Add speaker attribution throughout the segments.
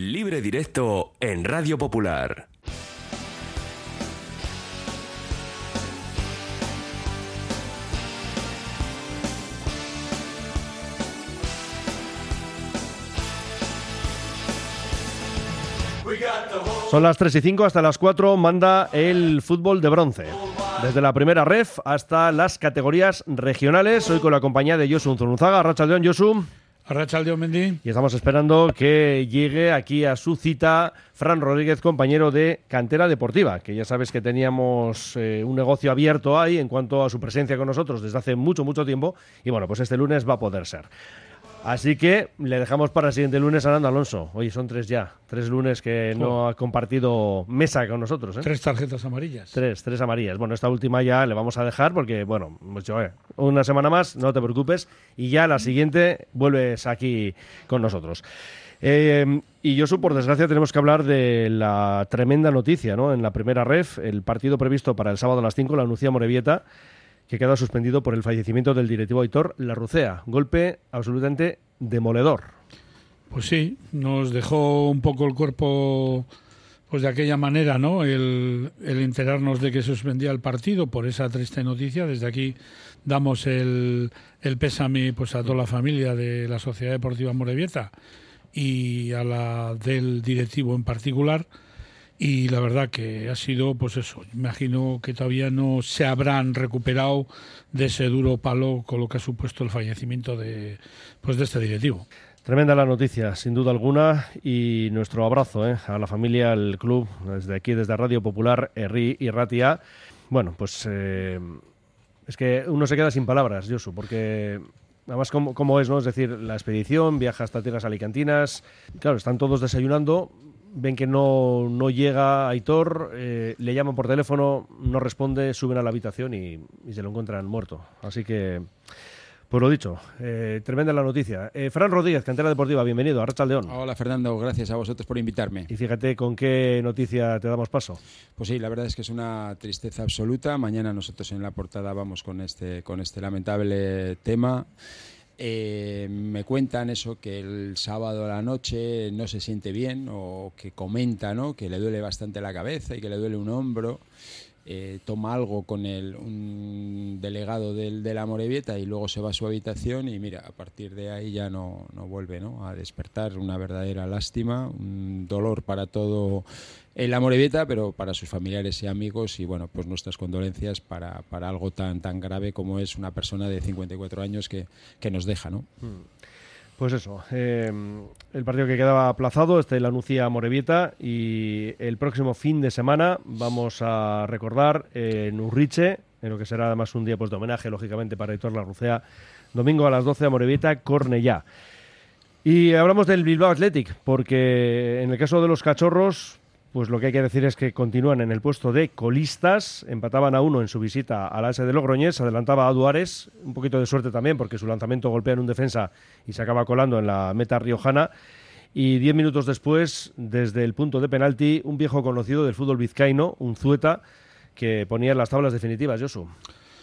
Speaker 1: Libre directo en Radio Popular.
Speaker 2: Son las 3 y 5, hasta las 4 manda el fútbol de bronce. Desde la primera ref hasta las categorías regionales. Hoy con la compañía de Josu Zunzaga. Racha León, Josu.
Speaker 3: Mendy.
Speaker 2: Y estamos esperando que llegue aquí a su cita Fran Rodríguez, compañero de Cantera Deportiva, que ya sabes que teníamos eh, un negocio abierto ahí en cuanto a su presencia con nosotros desde hace mucho, mucho tiempo. Y bueno, pues este lunes va a poder ser. Así que le dejamos para el siguiente lunes a Nando Alonso. Oye, son tres ya. Tres lunes que no ha compartido mesa con nosotros. ¿eh?
Speaker 3: Tres tarjetas amarillas.
Speaker 2: Tres, tres amarillas. Bueno, esta última ya le vamos a dejar porque, bueno, pues, eh, una semana más, no te preocupes. Y ya la siguiente vuelves aquí con nosotros. Eh, y yo, por desgracia, tenemos que hablar de la tremenda noticia, ¿no? En la primera ref, el partido previsto para el sábado a las 5, la anuncia Morevieta que queda suspendido por el fallecimiento del directivo Aitor Larrucea. Golpe absolutamente demoledor.
Speaker 3: Pues sí, nos dejó un poco el cuerpo pues de aquella manera, ¿no? El, enterarnos de que suspendía el partido por esa triste noticia. Desde aquí damos el, el pésame pues, a toda la familia de la Sociedad Deportiva Morevieta y a la del directivo en particular y la verdad que ha sido, pues eso, imagino que todavía no se habrán recuperado de ese duro palo con lo que ha supuesto el fallecimiento de, pues de este directivo.
Speaker 2: Tremenda la noticia, sin duda alguna, y nuestro abrazo ¿eh? a la familia, al club, desde aquí, desde Radio Popular, Erri y Ratia. Bueno, pues eh, es que uno se queda sin palabras, Josu, porque además como, es, ¿no? Es decir, la expedición viaja hasta tierras alicantinas, claro, están todos desayunando, ven que no, no llega Aitor, eh, le llaman por teléfono, no responde, suben a la habitación y, se lo encuentran muerto. Así que, pues lo dicho, eh, tremenda la noticia. Eh, Fran Rodríguez, cantera deportiva, bienvenido a Racha León.
Speaker 4: Hola Fernando, gracias a vosotros por invitarme.
Speaker 2: Y fíjate con qué noticia te damos paso.
Speaker 4: Pues sí, la verdad es que es una tristeza absoluta. Mañana nosotros en la portada vamos con este, con este lamentable tema. Eh, me cuentan eso, que el sábado a la noche no se siente bien o que comenta ¿no? que le duele bastante la cabeza y que le duele un hombro. Eh, toma algo con el, un delegado del, de la Morevieta y luego se va a su habitación y mira, a partir de ahí ya no, no vuelve ¿no? a despertar. Una verdadera lástima, un dolor para todo en la Morevieta, pero para sus familiares y amigos y bueno, pues nuestras condolencias para, para algo tan, tan grave como es una persona de 54 años que, que nos deja, ¿no?
Speaker 2: Mm. Pues eso, eh, el partido que quedaba aplazado, este la Nucía Morevieta y el próximo fin de semana vamos a recordar en Urriche, en lo que será además un día pues, de homenaje, lógicamente, para Héctor Larrucea, domingo a las 12 a Morevieta, Cornellá. Y hablamos del Bilbao Athletic, porque en el caso de los cachorros, pues lo que hay que decir es que continúan en el puesto de colistas, empataban a uno en su visita al AS de Logroñés, adelantaba a Duares, un poquito de suerte también porque su lanzamiento golpea en un defensa y se acaba colando en la meta riojana. Y diez minutos después, desde el punto de penalti, un viejo conocido del fútbol vizcaíno, un Zueta, que ponía las tablas definitivas, Josu.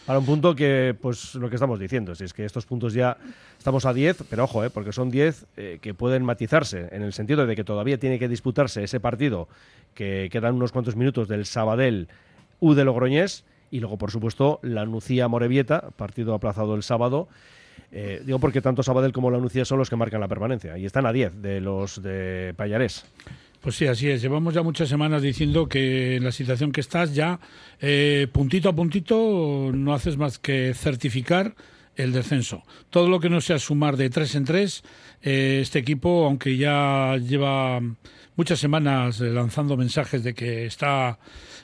Speaker 2: Para un punto que, pues lo que estamos diciendo, si es que estos puntos ya estamos a 10, pero ojo, eh, porque son 10 eh, que pueden matizarse, en el sentido de que todavía tiene que disputarse ese partido, que quedan unos cuantos minutos del Sabadell U de Logroñés, y luego, por supuesto, la Nucía Morevieta, partido aplazado el sábado. Eh, digo porque tanto Sabadell como la Nucía son los que marcan la permanencia, y están a 10 de los de Payarés.
Speaker 3: Pues sí, así es. Llevamos ya muchas semanas diciendo que en la situación que estás ya, eh, puntito a puntito, no haces más que certificar el descenso. Todo lo que no sea sumar de tres en tres, eh, este equipo, aunque ya lleva muchas semanas lanzando mensajes de que está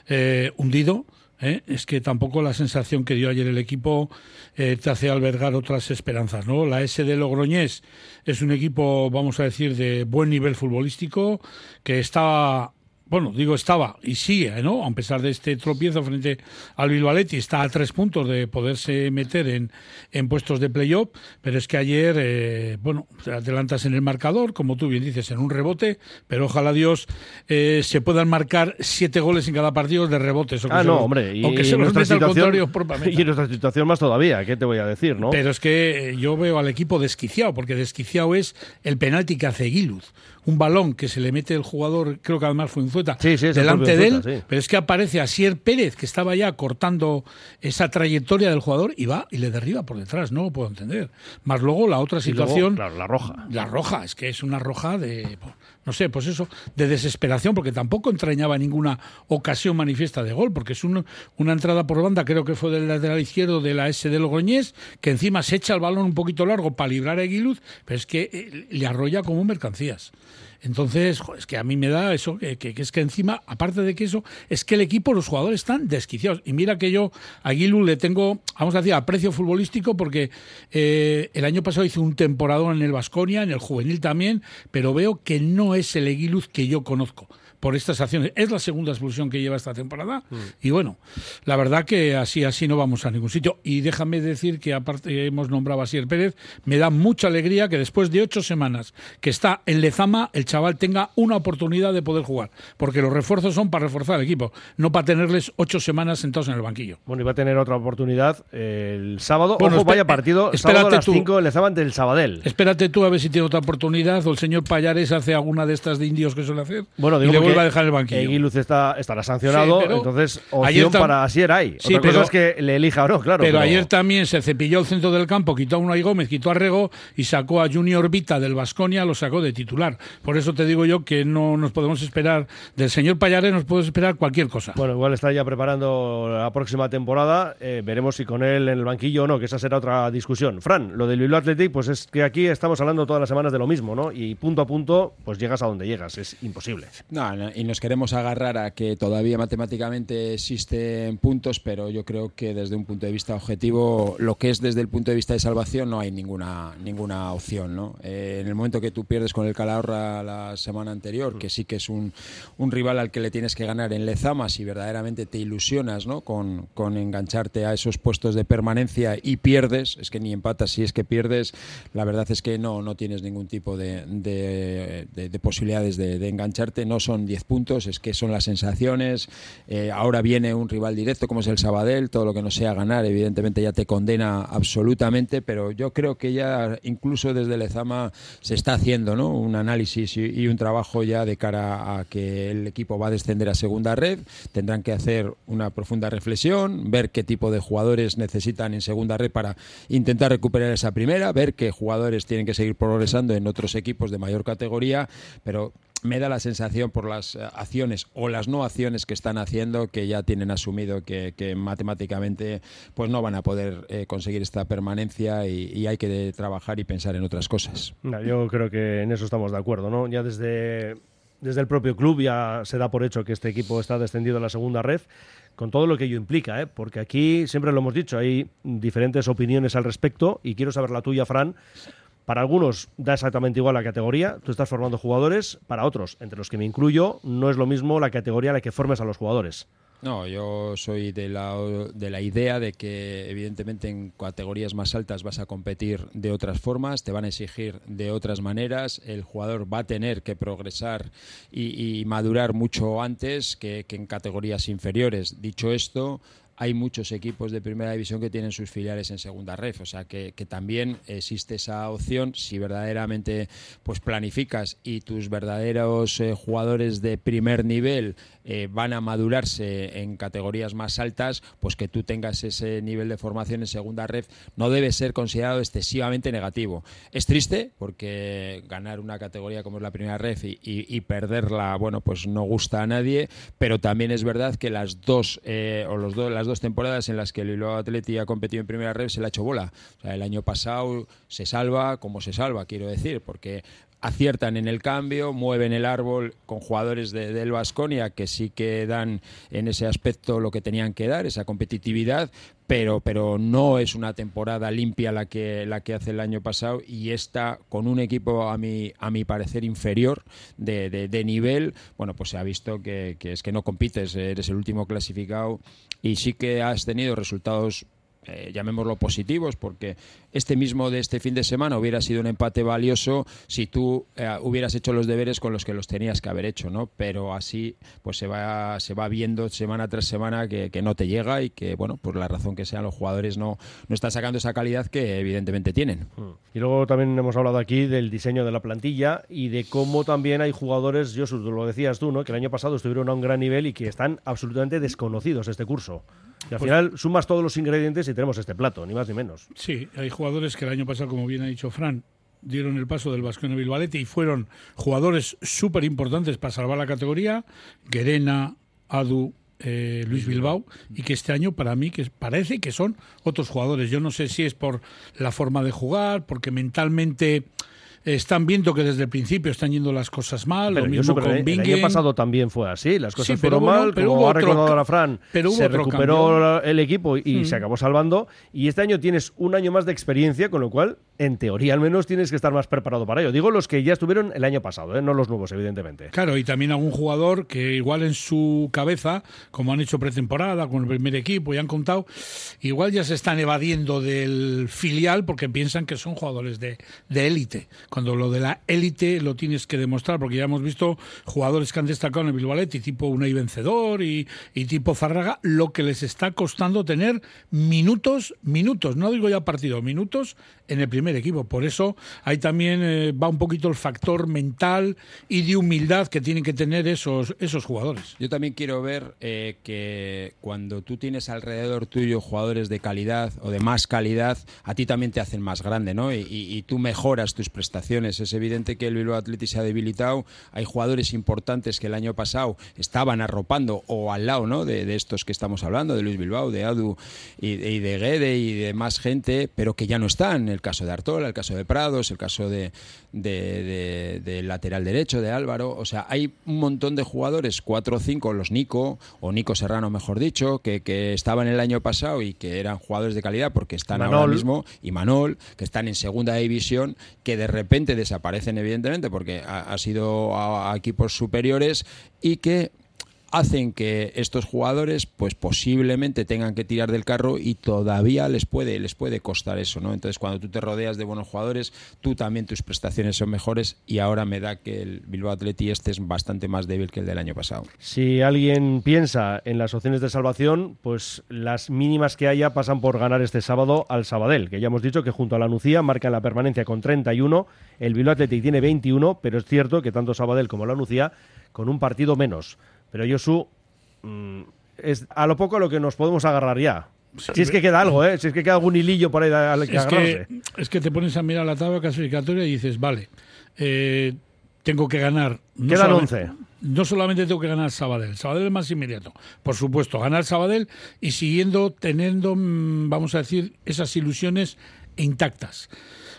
Speaker 3: eh, hundido, ¿eh? es que tampoco la sensación que dio ayer el equipo eh, te hace albergar otras esperanzas. ¿no? La S de Logroñés es un equipo, vamos a decir, de buen nivel futbolístico, que está bueno, digo estaba y sigue, ¿no? A pesar de este tropiezo frente al Bilbaletti, está a tres puntos de poderse meter en, en puestos de playoff, pero es que ayer, eh, bueno, te adelantas en el marcador, como tú bien dices, en un rebote, pero ojalá Dios eh, se puedan marcar siete goles en cada partido de rebotes.
Speaker 2: O ah, no, hombre,
Speaker 3: y, se nuestra situación,
Speaker 2: y nuestra situación más todavía, ¿qué te voy a decir, no?
Speaker 3: Pero es que yo veo al equipo desquiciado, porque desquiciado es el penalti que hace Guiluz un balón que se le mete el jugador, creo que además fue un Zueta,
Speaker 2: Sí,
Speaker 3: delante de él,
Speaker 2: sí.
Speaker 3: pero es que aparece Asier Pérez, que estaba ya cortando esa trayectoria del jugador, y va y le derriba por detrás, no lo puedo entender. Más luego la otra
Speaker 2: Y luego,
Speaker 3: situación...
Speaker 2: claro, la roja.
Speaker 3: La roja, es que es una roja de, no sé, pues eso, de desesperación, porque tampoco entrañaba ninguna ocasión manifiesta de gol, porque es un- una entrada por banda, creo que fue del lateral izquierdo de la S de Logroñés, que encima se echa el balón un poquito largo para librar a Aguiluz, pero es que eh, le arrolla como mercancías. Entonces, es que a mí me da eso, que, es que encima, aparte de que eso, es que el equipo, los jugadores están desquiciados. Y mira que yo a Aguiluz le tengo, vamos a decir, aprecio futbolístico porque eh, el año pasado hizo un temporadón en el Vasconia, en el juvenil también, pero veo que no es el Aguiluz que yo conozco por estas acciones. Es la segunda expulsión que lleva esta temporada y bueno, la verdad que así así no vamos a ningún sitio. Y déjame decir que aparte hemos nombrado a Sier Pérez, me da mucha alegría que después de ocho semanas que está en Lezama, el chaval tenga una oportunidad de poder jugar, porque los refuerzos son para reforzar el equipo, no para tenerles ocho semanas sentados en el banquillo.
Speaker 2: Bueno, y va a tener otra oportunidad el sábado.
Speaker 3: Bueno,
Speaker 2: Ojo, vaya partido.
Speaker 3: eh,
Speaker 2: sábado a las
Speaker 3: tú.
Speaker 2: 5 en Lezaban del Sabadell.
Speaker 3: Espérate tú a ver si tiene otra oportunidad o el señor Payares hace alguna de estas de indios que suele hacer
Speaker 2: Bueno, digo
Speaker 3: vuelve a dejar el banquillo.
Speaker 2: Eguiluz está, estará sancionado,
Speaker 3: Sí,
Speaker 2: entonces
Speaker 3: ayer
Speaker 2: opción
Speaker 3: tam-
Speaker 2: para Asier hay.
Speaker 3: Sí,
Speaker 2: Otra cosa
Speaker 3: pero-
Speaker 2: es que le elija o no, claro.
Speaker 3: pero, ayer también se cepilló el centro del campo, quitó a Unai Gómez, quitó a Rego y sacó a Junior Vita del Vasconia, lo sacó de titular. Por eso te digo yo que no nos podemos esperar, del señor Payares nos podemos esperar cualquier cosa.
Speaker 2: Bueno, igual está ya preparando la próxima temporada. eh, veremos si con él en el banquillo o no, que esa será otra discusión. Fran, lo del Bilbao Athletic, pues es que aquí estamos hablando todas las semanas de lo mismo, ¿no? Y punto a punto, pues llegas a donde llegas. Es imposible.
Speaker 4: No, no, y nos queremos agarrar a que todavía matemáticamente existen puntos, pero yo creo que desde un punto de vista objetivo, lo que es desde el punto de vista de salvación, no hay ninguna, ninguna opción. ¿no? Eh, en el momento que tú pierdes con el Calahorra la semana anterior, que sí que es un, un rival al que le tienes que ganar en Lezama, si verdaderamente te ilusionas ¿no? con, con engancharte a esos puestos de permanencia y pierdes, es que ni empatas, si es que pierdes, la verdad es que no, no tienes ningún tipo de, de- de- de posibilidades de, engancharte, no son 10 puntos, es que son las sensaciones, eh, ahora viene un rival directo como es el Sabadell, todo lo que no sea ganar evidentemente ya te condena absolutamente, pero yo creo que ya incluso desde Lezama se está haciendo ¿no? un análisis y, y un trabajo ya de cara a que el equipo va a descender a segunda red, tendrán que hacer una profunda reflexión, ver qué tipo de jugadores necesitan en segunda red para intentar recuperar esa primera, ver qué jugadores tienen que seguir progresando en otros equipos de mayor categoría, pero me da la sensación por las eh, acciones o las no acciones que están haciendo que ya tienen asumido que, matemáticamente pues no van a poder eh, conseguir esta permanencia y, hay que trabajar y pensar en otras cosas.
Speaker 2: Yo creo que en eso estamos de acuerdo, ¿no? Ya desde, desde el propio club ya se da por hecho que este equipo está descendido a la segunda red, con todo lo que ello implica, ¿eh? Porque aquí, siempre lo hemos dicho, hay diferentes opiniones al respecto y quiero saber la tuya, Fran. Para algunos da exactamente igual la categoría, tú estás formando jugadores, para otros, entre los que me incluyo, no es lo mismo la categoría la que formes a los jugadores.
Speaker 4: No, yo soy de la, de la idea de que evidentemente en categorías más altas vas a competir de otras formas, te van a exigir de otras maneras, el jugador va a tener que progresar y, madurar mucho antes que en categorías inferiores. Dicho esto, hay muchos equipos de primera división que tienen sus filiales en segunda red, o sea que, también existe esa opción si verdaderamente pues planificas y tus verdaderos eh, jugadores de primer nivel eh, van a madurarse en categorías más altas, pues que tú tengas ese nivel de formación en segunda red no debe ser considerado excesivamente negativo. Es triste porque ganar una categoría como es la primera red y, perderla, bueno, pues no gusta a nadie, pero también es verdad que las dos eh, o los dos dos temporadas en las que el Bilbao Athletic ha competido en primera red se le ha hecho bola. O sea, el año pasado se salva como se salva, quiero decir, porque aciertan en el cambio, mueven el árbol con jugadores de- del Vasconia que sí que dan en ese aspecto lo que tenían que dar, esa competitividad, pero, pero no es una temporada limpia la que, la que hace el año pasado y está con un equipo a mi, a mi parecer inferior de, de- nivel, bueno, pues se ha visto que, que es que no compites, eres el último clasificado y sí que has tenido resultados eh, llamémoslo positivos, porque este mismo de este fin de semana hubiera sido un empate valioso si tú eh, hubieras hecho los deberes con los que los tenías que haber hecho, ¿no? Pero así pues se va, se va viendo semana tras semana que, que no te llega y que, bueno, por la razón que sea, los jugadores no, no están sacando esa calidad que evidentemente tienen.
Speaker 2: Y luego también hemos hablado aquí del diseño de la plantilla y de cómo también hay jugadores, Josu, lo decías tú, ¿no? Que el año pasado estuvieron a un gran nivel y que están absolutamente desconocidos este curso. Y al
Speaker 3: Pues-
Speaker 2: final sumas todos los ingredientes y tenemos este plato, ni más ni menos.
Speaker 3: Sí, hay jugadores que el año pasado, como bien ha dicho Fran, dieron el paso del Vasconia Bilbalete y fueron jugadores súper importantes para salvar la categoría. Guerena, Adu, eh, Luis Bilbao, y que este año para mí que parece que son otros jugadores. Yo no sé si es por la forma de jugar, porque mentalmente están viendo que desde el principio están yendo las cosas mal,
Speaker 2: Pero
Speaker 3: lo mismo con
Speaker 2: el año pasado también fue así, las cosas
Speaker 3: Sí, pero
Speaker 2: fueron
Speaker 3: bueno,
Speaker 2: mal,
Speaker 3: pero
Speaker 2: como
Speaker 3: hubo
Speaker 2: ha
Speaker 3: otro
Speaker 2: recordado ahora Fran,
Speaker 3: pero hubo
Speaker 2: se
Speaker 3: otro
Speaker 2: recuperó
Speaker 3: cambio.
Speaker 2: el equipo y
Speaker 3: Mm.
Speaker 2: se acabó salvando, y este año tienes un año más de experiencia, con lo cual, en teoría al menos, tienes que estar más preparado para ello. Digo los que ya estuvieron el año pasado, ¿eh? no los nuevos, evidentemente.
Speaker 3: Claro, y también algún jugador que igual en su cabeza, como han hecho pretemporada con el primer equipo y han contado, igual ya se están evadiendo del filial porque piensan que son jugadores de de élite. Cuando lo de la élite lo tienes que demostrar, porque ya hemos visto jugadores que han destacado en el Bilbaletti, tipo Unai Vencedor y, tipo Zarraga, lo que les está costando tener minutos, minutos, no digo ya partido, minutos en el primer equipo. Por eso ahí también eh, va un poquito el factor mental y de humildad que tienen que tener esos, esos jugadores.
Speaker 4: Yo también quiero ver eh, que cuando tú tienes alrededor tuyo jugadores de calidad o de más calidad, a ti también te hacen más grande, ¿no? Y tú mejoras tus prestaciones. Es evidente que el Bilbao Athletic se ha debilitado. Hay jugadores importantes que el año pasado estaban arropando o al lado, ¿no? De, de estos que estamos hablando, de Luis Bilbao, de Adu y, y de Guede y de más gente, pero que ya no están. El caso de Artola, el caso de Prados, el caso de, de- lateral derecho, de Álvaro. O sea, hay un montón de jugadores, cuatro o cinco, los Nico, o Nico Serrano, mejor dicho, que, que estaban el año pasado y que eran jugadores de calidad porque están ahora mismo, y Manol, que están en segunda división, que de repente desaparecen, evidentemente, porque ha, sido a equipos superiores y que hacen que estos jugadores pues posiblemente tengan que tirar del carro y todavía les puede les puede costar eso no entonces cuando tú te rodeas de buenos jugadores tú también tus prestaciones son mejores y ahora me da que el Bilbao Atleti este es bastante más débil que el del año pasado
Speaker 2: Si alguien piensa en las opciones de salvación, pues las mínimas que haya pasan por ganar este sábado al Sabadell, que ya hemos dicho que junto a la Nucía marcan la permanencia con 31, el Bilbao Athletic tiene 21, pero es cierto que tanto Sabadell como la Nucía con un partido menos. Pero Josu, mm, es a lo poco a lo que nos podemos agarrar ya. Si es que queda algo, ¿eh? Si es que queda algún hilillo por ahí al que
Speaker 3: Es
Speaker 2: agarrarse.
Speaker 3: que, es que te pones a mirar la tabla clasificatoria y dices, vale, eh, tengo que ganar. no
Speaker 2: Quedan
Speaker 3: solamente-
Speaker 2: 11.
Speaker 3: No solamente tengo que ganar Sabadell, Sabadell es más inmediato. Por supuesto, ganar Sabadell y siguiendo teniendo, mm, vamos a decir, esas ilusiones intactas.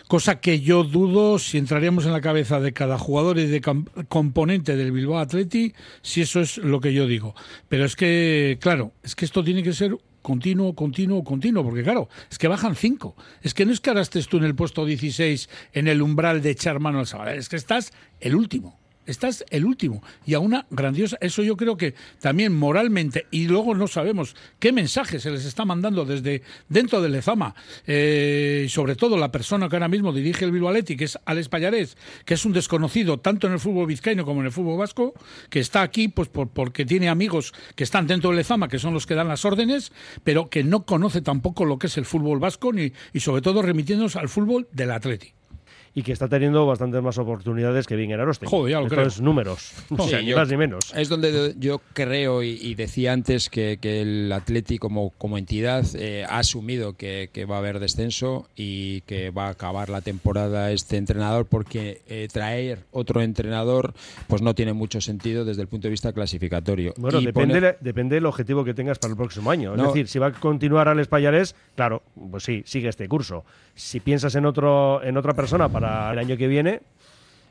Speaker 3: Cosa que yo dudo si entraríamos en la cabeza de cada jugador y de com- componente del Bilbao Atleti, si eso es lo que yo digo. Pero es que, claro, es que esto tiene que ser continuo, continuo, continuo, porque claro, es que bajan cinco. Es que no es que ahora estés tú en el puesto 16 en el umbral de echar mano al Sabadell, es que estás el último. Estás el último y a una grandiosa. Eso yo creo que también moralmente, y luego no sabemos qué mensaje se les está mandando desde dentro del Lezama, eh, y sobre todo la persona que ahora mismo dirige el Bilbao que es Alex Pallarés, que es un desconocido tanto en el fútbol vizcaíno como en el fútbol vasco, que está aquí pues por- porque tiene amigos que están dentro del Lezama, que son los que dan las órdenes, pero que no conoce tampoco lo que es el fútbol vasco ni, y sobre todo remitiéndonos al fútbol del Atleti.
Speaker 2: Y que está teniendo bastantes más oportunidades que Bingen Aroste.
Speaker 3: Joder, ya lo
Speaker 2: Esto
Speaker 3: creo.
Speaker 2: es números. O sea,
Speaker 4: Sí,
Speaker 2: ni
Speaker 4: yo-
Speaker 2: más ni menos.
Speaker 4: Es donde yo creo y, y decía antes que, que el Atleti como, como entidad eh, ha asumido que, que va a haber descenso y que va a acabar la temporada este entrenador porque eh, traer otro entrenador pues no tiene mucho sentido desde el punto de vista clasificatorio.
Speaker 2: Bueno,
Speaker 4: Y
Speaker 2: depende,
Speaker 4: poner-
Speaker 2: depende del objetivo que tengas para el próximo año. Es
Speaker 4: No.
Speaker 2: decir, si va a continuar Alex Payares, claro, pues sí, sigue este curso. Si piensas en otro en otra persona para el año que viene,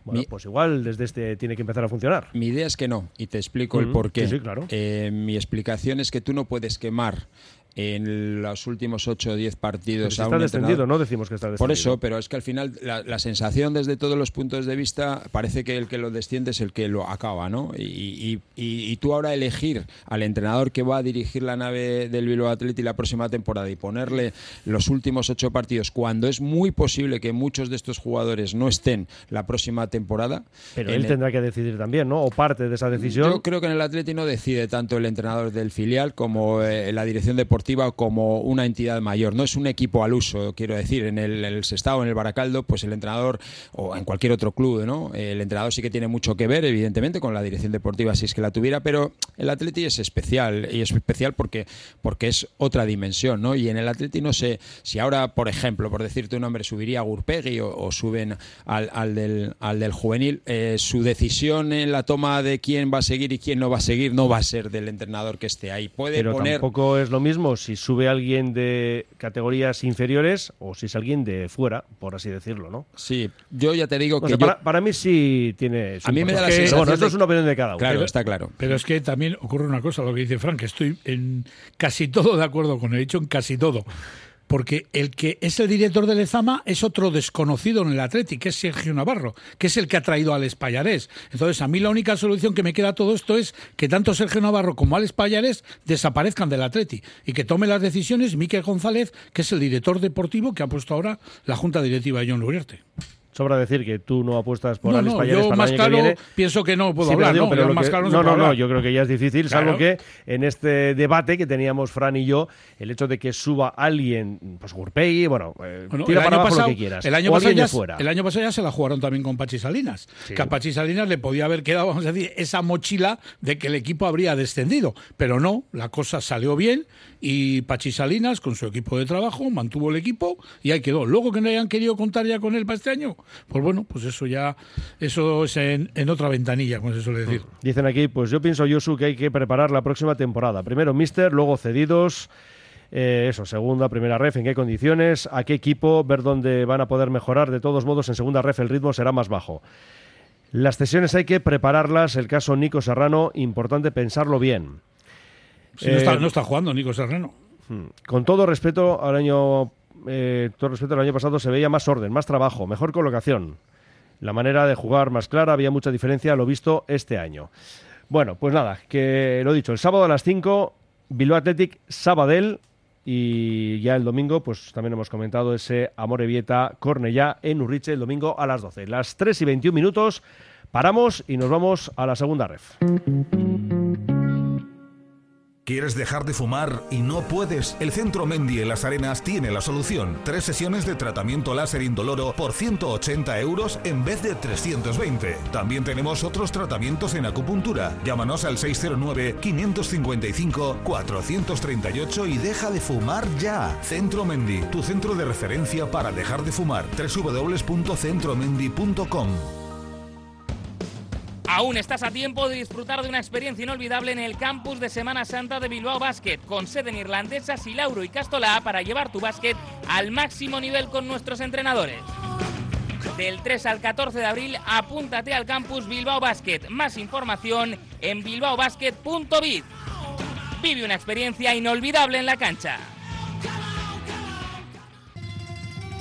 Speaker 2: bueno,
Speaker 4: Mi-
Speaker 2: pues igual desde este tiene que empezar a funcionar.
Speaker 4: Mi idea es que no, y te explico el
Speaker 2: Ujú,
Speaker 4: por qué.
Speaker 2: sí, sí, claro.
Speaker 4: Eh, mi explicación es que tú no puedes quemar en los últimos 8 o 10 partidos.
Speaker 2: Si está descendido, no decimos que está descendido.
Speaker 4: Por eso, pero es que al final la, sensación desde todos los puntos de vista parece que el que lo desciende es el que lo acaba, ¿no? Y, y, tú ahora elegir al entrenador que va a dirigir la nave del Bilbao Atleti la próxima temporada y ponerle los últimos 8 partidos cuando es muy posible que muchos de estos jugadores no estén la próxima temporada.
Speaker 2: Pero él tendrá que decidir también, ¿no? O parte de esa decisión.
Speaker 4: Yo creo que en el Atleti no decide tanto el entrenador del filial como eh, la dirección deportiva como una entidad mayor. No es un equipo al uso, quiero decir. En el, el Sestao, en el Baracaldo, pues el entrenador, o en cualquier otro club, ¿no? El entrenador sí que tiene mucho que ver, evidentemente, con la dirección deportiva, si es que la tuviera, pero el Atleti es especial. Y es especial porque, porque es otra dimensión, ¿no? Y en el Atleti no sé si ahora, por ejemplo, por decirte un nombre, subiría a Gurpegui o, suben al, al, del, al del juvenil, eh, su decisión en la toma de quién va a seguir y quién no va a seguir no va a ser del entrenador que esté ahí. Puede
Speaker 2: Pero tampoco es lo mismo si sube alguien de categorías inferiores o si es alguien de fuera, por así decirlo, ¿no?
Speaker 4: Sí, yo ya te digo que
Speaker 2: para, mí sí tiene.
Speaker 4: a mí me da la sensación.
Speaker 2: Bueno, esto es una opinión de cada uno.
Speaker 4: Claro, está claro.
Speaker 3: Pero es que también ocurre una cosa, lo que dice Frank, que estoy en casi todo de acuerdo con él, he dicho en casi todo porque el que es el director del Lezama es otro desconocido en el Atleti, que es Sergio Navarro, que es el que ha traído al Espallarés. Entonces, a mí la única solución que me queda a todo esto es que tanto Sergio Navarro como al Espallarés desaparezcan del Atleti y que tome las decisiones Miquel González, que es el director deportivo que ha puesto ahora la Junta Directiva de John Lurierte.
Speaker 2: Sobra decir que tú no apuestas por no, Alex
Speaker 3: no, yo más claro pienso que no puedo hablar, no, pero más claro
Speaker 2: no, no, no, yo creo que ya es difícil, salvo que en este debate que teníamos Fran y yo, el hecho de que suba alguien, pues Gurpei, bueno, eh, tira para abajo lo que quieras,
Speaker 3: el año pasado ya, fuera. El año pasado ya se la jugaron también con Pachi Salinas, que a Pachi Salinas le podía haber quedado, vamos a decir, esa mochila de que el equipo habría descendido, pero no, la cosa salió bien y Pachi Salinas con su equipo de trabajo mantuvo el equipo y ahí quedó. Luego que no hayan querido contar ya con él para este año, pues bueno, pues eso ya, eso es en, otra ventanilla, como se suele decir.
Speaker 2: Dicen aquí, pues yo pienso, Yosu, que hay que preparar la próxima temporada. Primero Mister, luego cedidos. Eh, eso, segunda, primera ref, en qué condiciones, a qué equipo, ver dónde van a poder mejorar. De todos modos, en segunda ref el ritmo será más bajo. Las cesiones hay que prepararlas. El caso Nico Serrano, importante pensarlo bien.
Speaker 3: No, está, eh, no, está, jugando Nico Serrano.
Speaker 2: Hmm. Con todo respeto al año eh, todo respeto al año pasado, se veía más orden, más trabajo, mejor colocación. La manera de jugar más clara, había mucha diferencia a lo visto este año. Bueno, pues nada, que lo dicho, el sábado a las 5, Bilbao Athletic, Sabadell, y ya el domingo, pues también hemos comentado ese Amorebieta Cornellá en Urriche el domingo a las 12. Las 3 y 21 minutos, paramos y nos vamos a la segunda ref.
Speaker 5: ¿Quieres dejar de fumar y no puedes? El Centro Mendy en Las Arenas tiene la solución. Tres sesiones de tratamiento láser indoloro por 180 euros en vez de 320. También tenemos otros tratamientos en acupuntura. Llámanos al 609-555-438 y deja de fumar ya. Centro Mendy, tu centro de referencia para dejar de fumar. www.centromendy.com
Speaker 6: Aún estás a tiempo de disfrutar de una experiencia inolvidable en el campus de Semana Santa de Bilbao Basket, con sede en irlandesa, Silauro y Castolá para llevar tu básquet al máximo nivel con nuestros entrenadores. Del 3 al 14 de abril, apúntate al campus Bilbao Basket. Más información en bilbaobasket.biz. Vive una experiencia inolvidable en la cancha.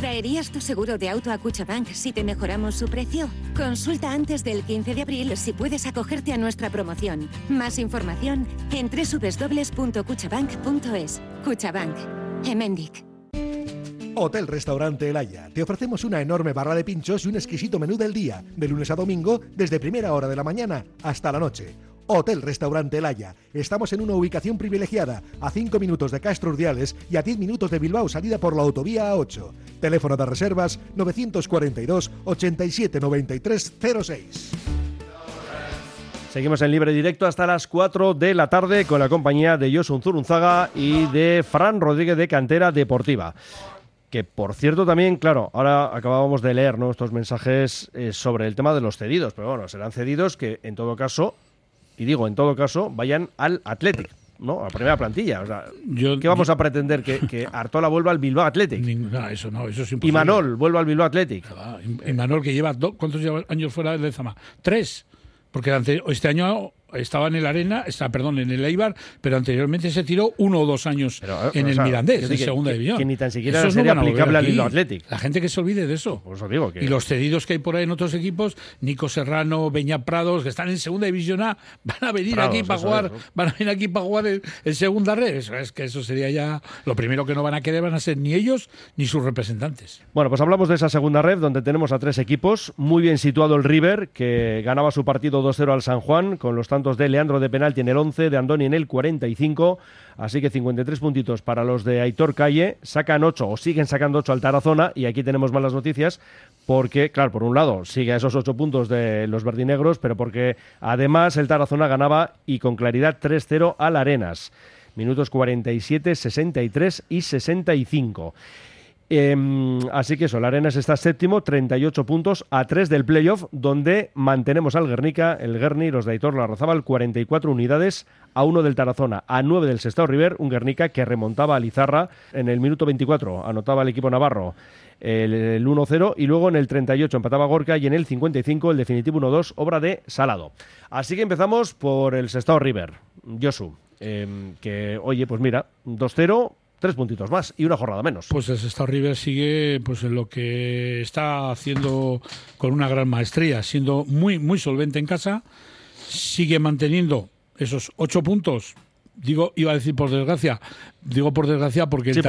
Speaker 7: ¿Traerías tu seguro de auto a Cuchabank si te mejoramos su precio? Consulta antes del 15 de abril si puedes acogerte a nuestra promoción. Más información en www.cuchabank.es. Cuchabank. Emendic.
Speaker 8: Hotel Restaurante El Haya. Te ofrecemos una enorme barra de pinchos y un exquisito menú del día, de lunes a domingo, desde primera hora de la mañana hasta la noche. Hotel Restaurante El Haya. Estamos en una ubicación privilegiada, a 5 minutos de Castro Urdiales y a 10 minutos de Bilbao, salida por la autovía A8. Teléfono de reservas 942 87 93 06.
Speaker 2: Seguimos en libre directo hasta las 4 de la tarde con la compañía de Josun Zurunzaga y de Fran Rodríguez de Cantera Deportiva. Que por cierto también, claro, ahora acabábamos de leer ¿no? estos mensajes eh, sobre el tema de los cedidos, pero bueno, serán cedidos que en todo caso, y digo en todo caso, vayan al Athletic. ¿no? A la primera plantilla. O sea, ¿Qué vamos a pretender? ¿Que, que Artola vuelva al Bilbao Athletic?
Speaker 3: No, eso no, eso es imposible.
Speaker 2: Y Manol vuelva al Bilbao Athletic.
Speaker 3: Ah, y Manol que lleva, dos, ¿cuántos años fuera del Zama? Tres. Porque este año estaba en el Arena, está, perdón, en el Eibar, pero anteriormente se tiró uno o dos años en el Mirandés, en segunda división.
Speaker 2: Que ni tan siquiera sería aplicable al Athletic.
Speaker 3: La gente que se olvide de eso. Y los cedidos que hay por ahí en otros equipos, Nico Serrano, Beña Prados, que están en segunda división A, van a venir aquí para jugar, van a venir aquí para jugar en, segunda red. Eso es que eso sería ya lo primero que no van a querer van a ser ni ellos ni sus representantes.
Speaker 2: Bueno, pues hablamos de esa segunda red donde tenemos a tres equipos, muy bien situado el River, que ganaba su partido 2-0 al San Juan con los tantos de Leandro de penalti en el 11, de Andoni en el 45. Así que 53 puntitos para los de Aitor Calle. Sacan 8 o siguen sacando 8 al Tarazona. Y aquí tenemos malas noticias porque, claro, por un lado sigue a esos 8 puntos de los verdinegros, pero porque además el Tarazona ganaba y con claridad 3-0 al Arenas. Minutos 47, 63 y 65. Em, así que eso, la Arenas está séptimo, 38 puntos a 3 del playoff, donde mantenemos al Guernica, el Guerni, los de Aitor Larrazábal, 44 unidades a 1 del Tarazona, a 9 del Sestao River, un Guernica que remontaba a Lizarra en el minuto 24, anotaba el equipo navarro el, 1-0 y luego en el 38 empataba Gorka y en el 55 el definitivo 1-2, obra de Salado. Así que empezamos por el Sestao River, Josu, em, que oye, pues mira, 2-0 tres puntitos más y una jornada menos.
Speaker 3: Pues el Sestao River sigue pues en lo que está haciendo con una gran maestría, siendo muy muy solvente en casa, sigue manteniendo esos ocho puntos. Digo, iba a decir por desgracia, Digo por desgracia porque el,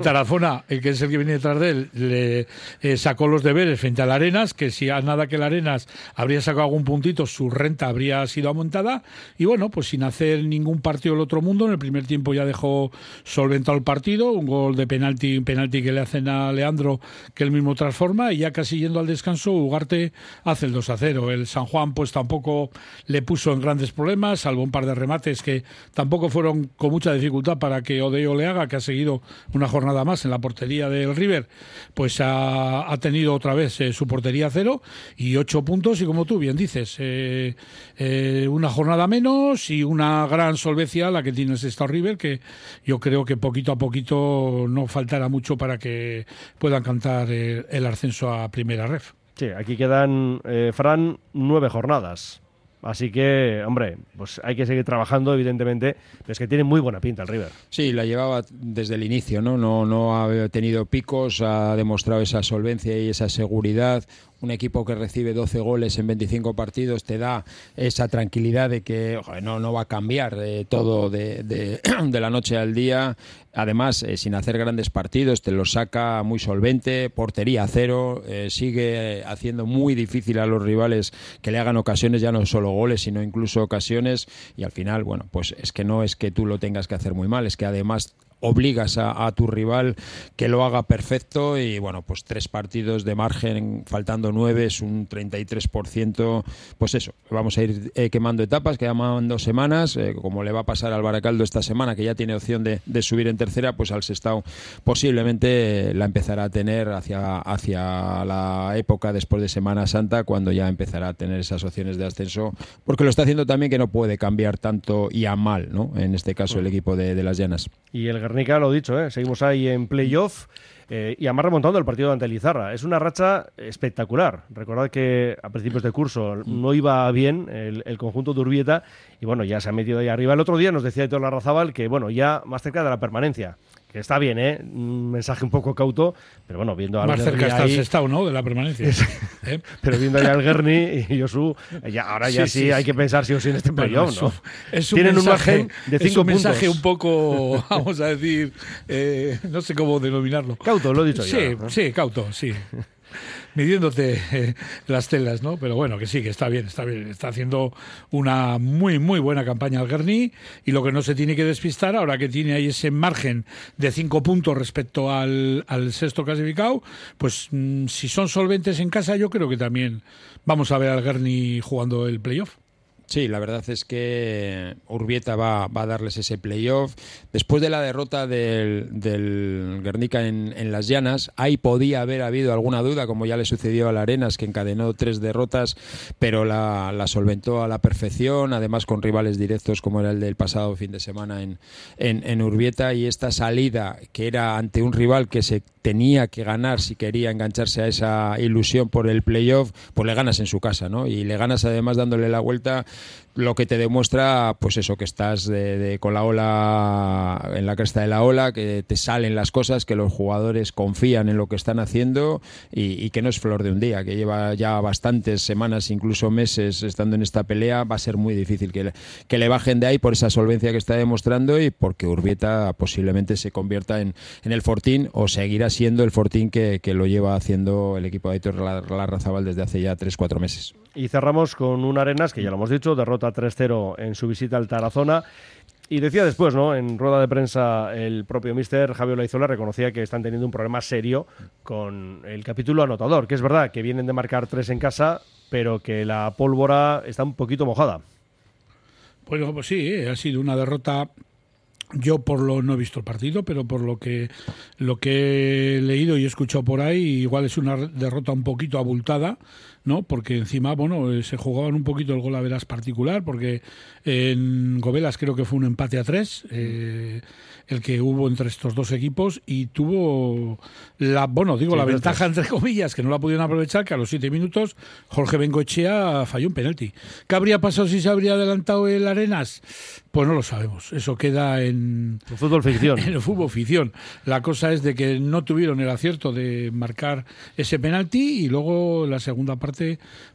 Speaker 3: Tarazona, el que es el que viene detrás de él, le eh, sacó los deberes frente al Arenas, que si a nada que el Arenas habría sacado algún puntito, su renta habría sido aumentada. Y bueno, pues sin hacer ningún partido del otro mundo, en el primer tiempo ya dejó solventado el partido, un gol de penalti, un penalti que le hacen a Leandro, que él mismo transforma, y ya casi yendo al descanso, Ugarte hace el 2 a 0. El San Juan pues tampoco le puso en grandes problemas, salvo un par de remates que tampoco fueron con mucha dificultad para que Odeo le haga, que ha seguido una jornada más en la portería del River, pues ha, tenido otra vez eh, su portería cero y ocho puntos. Y como tú bien dices, eh, eh, una jornada menos y una gran solvencia la que tiene esta River, que yo creo que poquito a poquito no faltará mucho para que puedan cantar el, ascenso a primera ref.
Speaker 2: Sí, aquí quedan, Fran, nueve jornadas. Así que, hombre, pues hay que seguir trabajando, evidentemente, pero es que tiene muy buena pinta el River.
Speaker 4: Sí, la llevaba desde el inicio, ¿no? No, ha tenido picos, ha demostrado esa solvencia y esa seguridad, un equipo que recibe 12 goles en 25 partidos te da esa tranquilidad de que no, no va a cambiar eh, todo de, de, la noche al día. Además, eh, sin hacer grandes partidos, te lo saca muy solvente, portería cero, eh, sigue haciendo muy difícil a los rivales que le hagan ocasiones, ya no solo goles, sino incluso ocasiones. Y al final, bueno, pues es que no es que tú lo tengas que hacer muy mal, es que además obligas a, tu rival que lo haga perfecto y bueno, pues tres partidos de margen, faltando nueve, es un 33%, pues eso, vamos a ir eh, quemando etapas, quedan dos semanas, eh, como le va a pasar al Baracaldo esta semana, que ya tiene opción de, subir en tercera, pues al Sestao posiblemente la empezará a tener hacia, hacia la época después de Semana Santa, cuando ya empezará a tener esas opciones de ascenso, porque lo está haciendo también que no puede cambiar tanto y a mal, ¿no? En este caso el equipo de, de las Llanas.
Speaker 2: Y el Guernica, lo dicho, ¿eh? seguimos ahí en playoff. Eh, y además remontando el partido ante Lizarra. Es una racha espectacular. Recordad que a principios de curso no iba bien el, conjunto de Urbieta y bueno, ya se ha metido ahí arriba. El otro día nos decía Héctor Larrazábal que bueno, ya más cerca de la permanencia que está bien, ¿eh? Un mensaje un poco cauto, pero bueno, viendo al
Speaker 3: Más cerca está el Sestao, ¿no? De la permanencia. ¿Eh?
Speaker 2: pero viendo ya al Gerni y Josu, ya, ahora ya sí,
Speaker 3: Sí, sí,
Speaker 2: hay
Speaker 3: sí.
Speaker 2: que pensar si o sí en este playoff,
Speaker 3: es
Speaker 2: ¿no?
Speaker 3: es un
Speaker 2: Tienen
Speaker 3: mensaje,
Speaker 2: un margen de
Speaker 3: es
Speaker 2: cinco
Speaker 3: un mensaje un poco, vamos a decir, eh, no sé cómo denominarlo.
Speaker 2: Cauto, lo he dicho
Speaker 3: sí,
Speaker 2: ya, ¿no?
Speaker 3: Sí, cauto, sí. Midiéndote eh, las telas, ¿no? Pero bueno, que sí, que está bien, está bien. Está haciendo una muy, muy buena campaña al Guerni y lo que no se tiene que despistar, ahora que tiene ahí ese margen de cinco puntos respecto al, al sexto clasificado, pues mm, si son solventes en casa, yo creo que también vamos a ver al Guerni jugando el playoff.
Speaker 4: Sí, la verdad es que Urbieta va, va a darles ese playoff. Después de la derrota del, del Guernica en, en las llanas, ahí podía haber habido alguna duda, como ya le sucedió a la Arenas, que encadenó tres derrotas, pero la, la solventó a la perfección, además con rivales directos como era el del pasado fin de semana en, en, en Urbieta. Y esta salida, que era ante un rival que se tenía que ganar si quería engancharse a esa ilusión por el playoff, pues le ganas en su casa, ¿no? Y le ganas además dándole la vuelta, lo que te demuestra, pues eso, que estás de, de- con la ola en la cresta de la ola, que te salen las cosas, que los jugadores confían en lo que están haciendo y, que no es flor de un día, que lleva ya bastantes semanas, incluso meses estando en esta pelea, va a ser muy difícil que le, que le bajen de ahí por esa solvencia que está demostrando y porque Urbieta posiblemente se convierta en, en el Fortín o seguirá siendo el Fortín que, que lo lleva haciendo el equipo de Aitor Larrazabal desde hace ya 3-4 meses.
Speaker 2: Y cerramos con un Arenas, que ya lo hemos dicho, derrota 3-0 en su visita al Tarazona. Y decía después, ¿no? En rueda de prensa, el propio mister Javier Laizola reconocía que están teniendo un problema serio con el capítulo anotador, que es verdad que vienen de marcar tres en casa, pero que la pólvora está un poquito mojada.
Speaker 3: Bueno, pues sí, eh, ha sido una derrota. Yo por lo no he visto el partido, pero por lo que lo que he leído y escuchado por ahí, igual es una derrota un poquito abultada, ¿no? Porque encima, bueno, eh, se jugaban un poquito el gol a veras particular, porque en Gobelas creo que fue un empate a tres, eh, el que hubo entre estos dos equipos y tuvo la, bueno, digo
Speaker 2: Sí,
Speaker 3: la ventaja entre comillas que no la pudieron aprovechar, que a los siete minutos Jorge Bengoechea falló un penalti. ¿Qué habría pasado si se habría adelantado el Arenas? Pues no lo sabemos. Eso queda en,
Speaker 2: El fútbol ficción.
Speaker 3: en el fútbol ficción. La cosa es de que no tuvieron el acierto de marcar ese penalti y luego la segunda parte,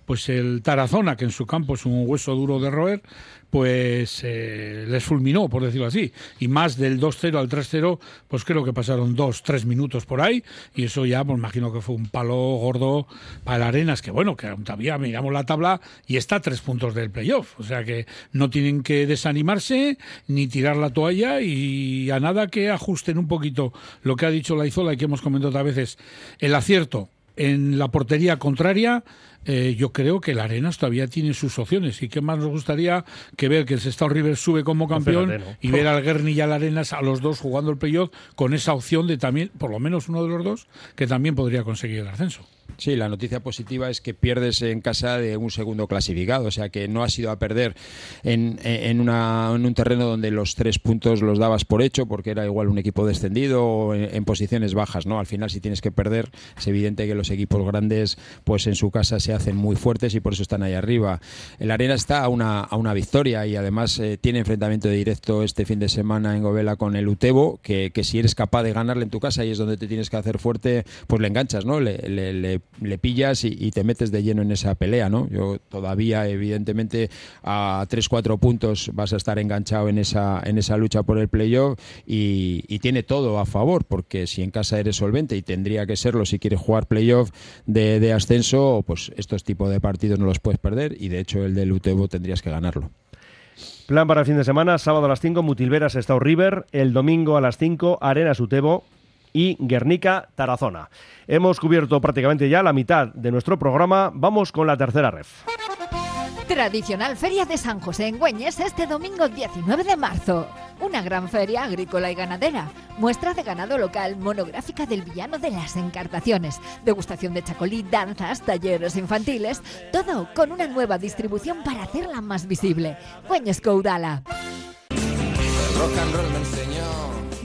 Speaker 3: pues el Tarazona, que en su campo es un hueso duro de roer, pues eh, les fulminó, por decirlo así. Y más del 2-0 al 3-0, pues creo que pasaron dos, tres minutos por ahí. Y eso ya, pues imagino que fue un palo gordo para Arenas, que bueno, que aún todavía miramos la tabla y está a tres puntos del playoff. O sea que no tienen que desanimarse ni tirar la toalla y a nada que ajusten un poquito lo que ha dicho la Izola y que hemos comentado otras veces, el acierto en la portería contraria, eh, yo creo que el Arenas todavía tiene sus opciones. Y qué más nos gustaría que ver que el Sestao River sube como campeón y ver al Guerni y al Arenas a los dos jugando el playoff con esa opción de también, por lo menos uno de los dos, que también podría conseguir el ascenso.
Speaker 4: Sí, la noticia positiva es que pierdes en casa de un segundo clasificado, o sea que no has ido a perder en, en, una- en un terreno donde los tres puntos los dabas por hecho, porque era igual un equipo descendido o en, posiciones bajas, ¿no? Al final, si tienes que perder, es evidente que los equipos grandes, pues en su casa se hacen muy fuertes y por eso están ahí arriba. El Arena está a una, a una victoria y además eh, tiene enfrentamiento directo este fin de semana en Govela con el Utebo, que, que si eres capaz de ganarle en tu casa y es donde te tienes que hacer fuerte, pues le enganchas, ¿no? Le- le pillas y, te metes de lleno en esa pelea, ¿no? Yo todavía, evidentemente, a 3-4 puntos vas a estar enganchado en esa, en esa lucha por el playoff y, y tiene todo a favor, porque si en casa eres solvente y tendría que serlo si quieres jugar playoff de, de ascenso, pues estos tipos de partidos no los puedes perder y de hecho el del Utebo tendrías que ganarlo.
Speaker 2: Plan para el fin de semana, sábado a las 5, Mutilveras Estado River, el domingo a las 5, Arenas Utebo y Guernica Tarazona. Hemos cubierto prácticamente ya la mitad de nuestro programa, vamos con la tercera ref.
Speaker 9: Tradicional Feria de San José en Güeñes este domingo 19 de marzo. Una gran feria agrícola y ganadera. Muestra de ganado local, monográfica del villano de las encartaciones. Degustación de chacolí, danzas, talleres infantiles. Todo con una nueva distribución para hacerla más visible. Güeñes Coudala.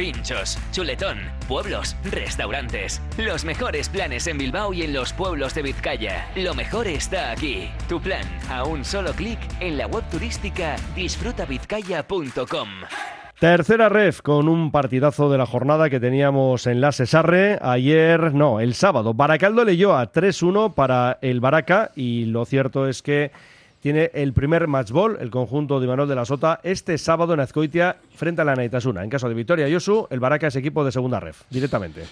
Speaker 1: Pinchos, chuletón, pueblos, restaurantes. Los mejores planes en Bilbao y en los pueblos de Vizcaya. Lo mejor está aquí. Tu plan, a un solo clic en la web turística disfrutavizcaya.com.
Speaker 2: Tercera ref con un partidazo de la jornada que teníamos en la Cesarre ayer, no, el sábado. Baracaldo leyó a 3-1 para el Baraca y lo cierto es que tiene el primer match ball, el conjunto de Manuel de la Sota, este sábado en Azcoitia frente a la Naitasuna. En caso de victoria Yosu, el Baraca es equipo de segunda ref, directamente.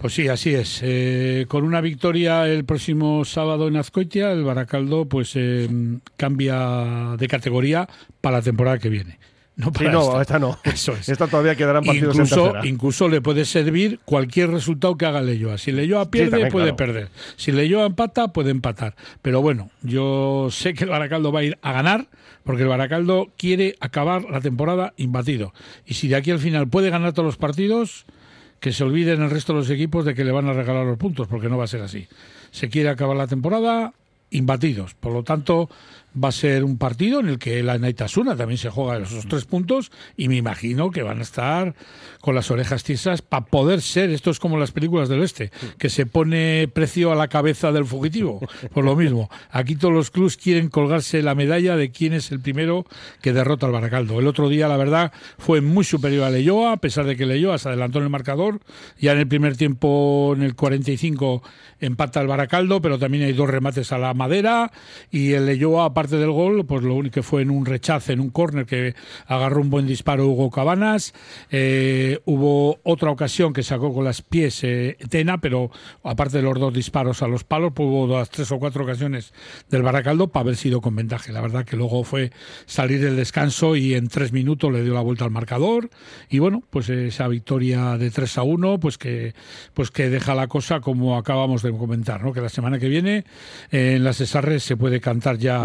Speaker 3: Pues sí, así es. Eh, con una victoria el próximo sábado en Azcoitia, el Baracaldo pues eh, cambia de categoría para la temporada que viene. No,
Speaker 2: sí, no, esta. no.
Speaker 3: Eso es.
Speaker 2: Esta todavía quedarán partidos
Speaker 3: incluso,
Speaker 2: en tercera.
Speaker 3: Incluso le puede servir cualquier resultado que haga Leyoa. Si Leyoa pierde,
Speaker 2: también,
Speaker 3: puede
Speaker 2: claro.
Speaker 3: perder. Si Leyoa empata, puede empatar. Pero bueno, yo sé que el Baracaldo va a ir a ganar, porque el Baracaldo quiere acabar la temporada imbatido. Y si de aquí al final puede ganar todos los partidos, que se olviden el resto de los equipos de que le van a regalar los puntos, porque no va a ser así. Se quiere acabar la temporada imbatidos. Por lo tanto, va a ser un partido en el que la Naitasuna también se juega esos tres puntos y me imagino que van a estar con las orejas tiesas para poder ser, esto es como las películas del oeste, que se pone precio a la cabeza del fugitivo. Por lo mismo, aquí todos los clubs quieren colgarse la medalla de quién es el primero que derrota al Baracaldo. El otro día, la verdad, fue muy superior a Leyoa, a pesar de que Leyoa se adelantó en el marcador. Ya en el primer tiempo, en el 45, empata el Baracaldo, pero también hay dos remates a la madera y el Leyoa, aparte del gol, pues lo único que fue en un rechace, en un córner que agarró un buen disparo Hugo Cabanas. Eh, hubo otra ocasión que sacó con las pies eh, Tena, pero aparte de los dos disparos a los palos, pues hubo dos, tres o cuatro ocasiones del Baracaldo para haber sido con ventaja. La verdad que luego fue salir del descanso y en tres minutos le dio la vuelta al marcador. Y bueno, pues esa victoria de 3 a 1, pues que, pues que deja la cosa como acabamos de comentar, ¿no? que la semana que viene eh, en las Cesarres se puede cantar ya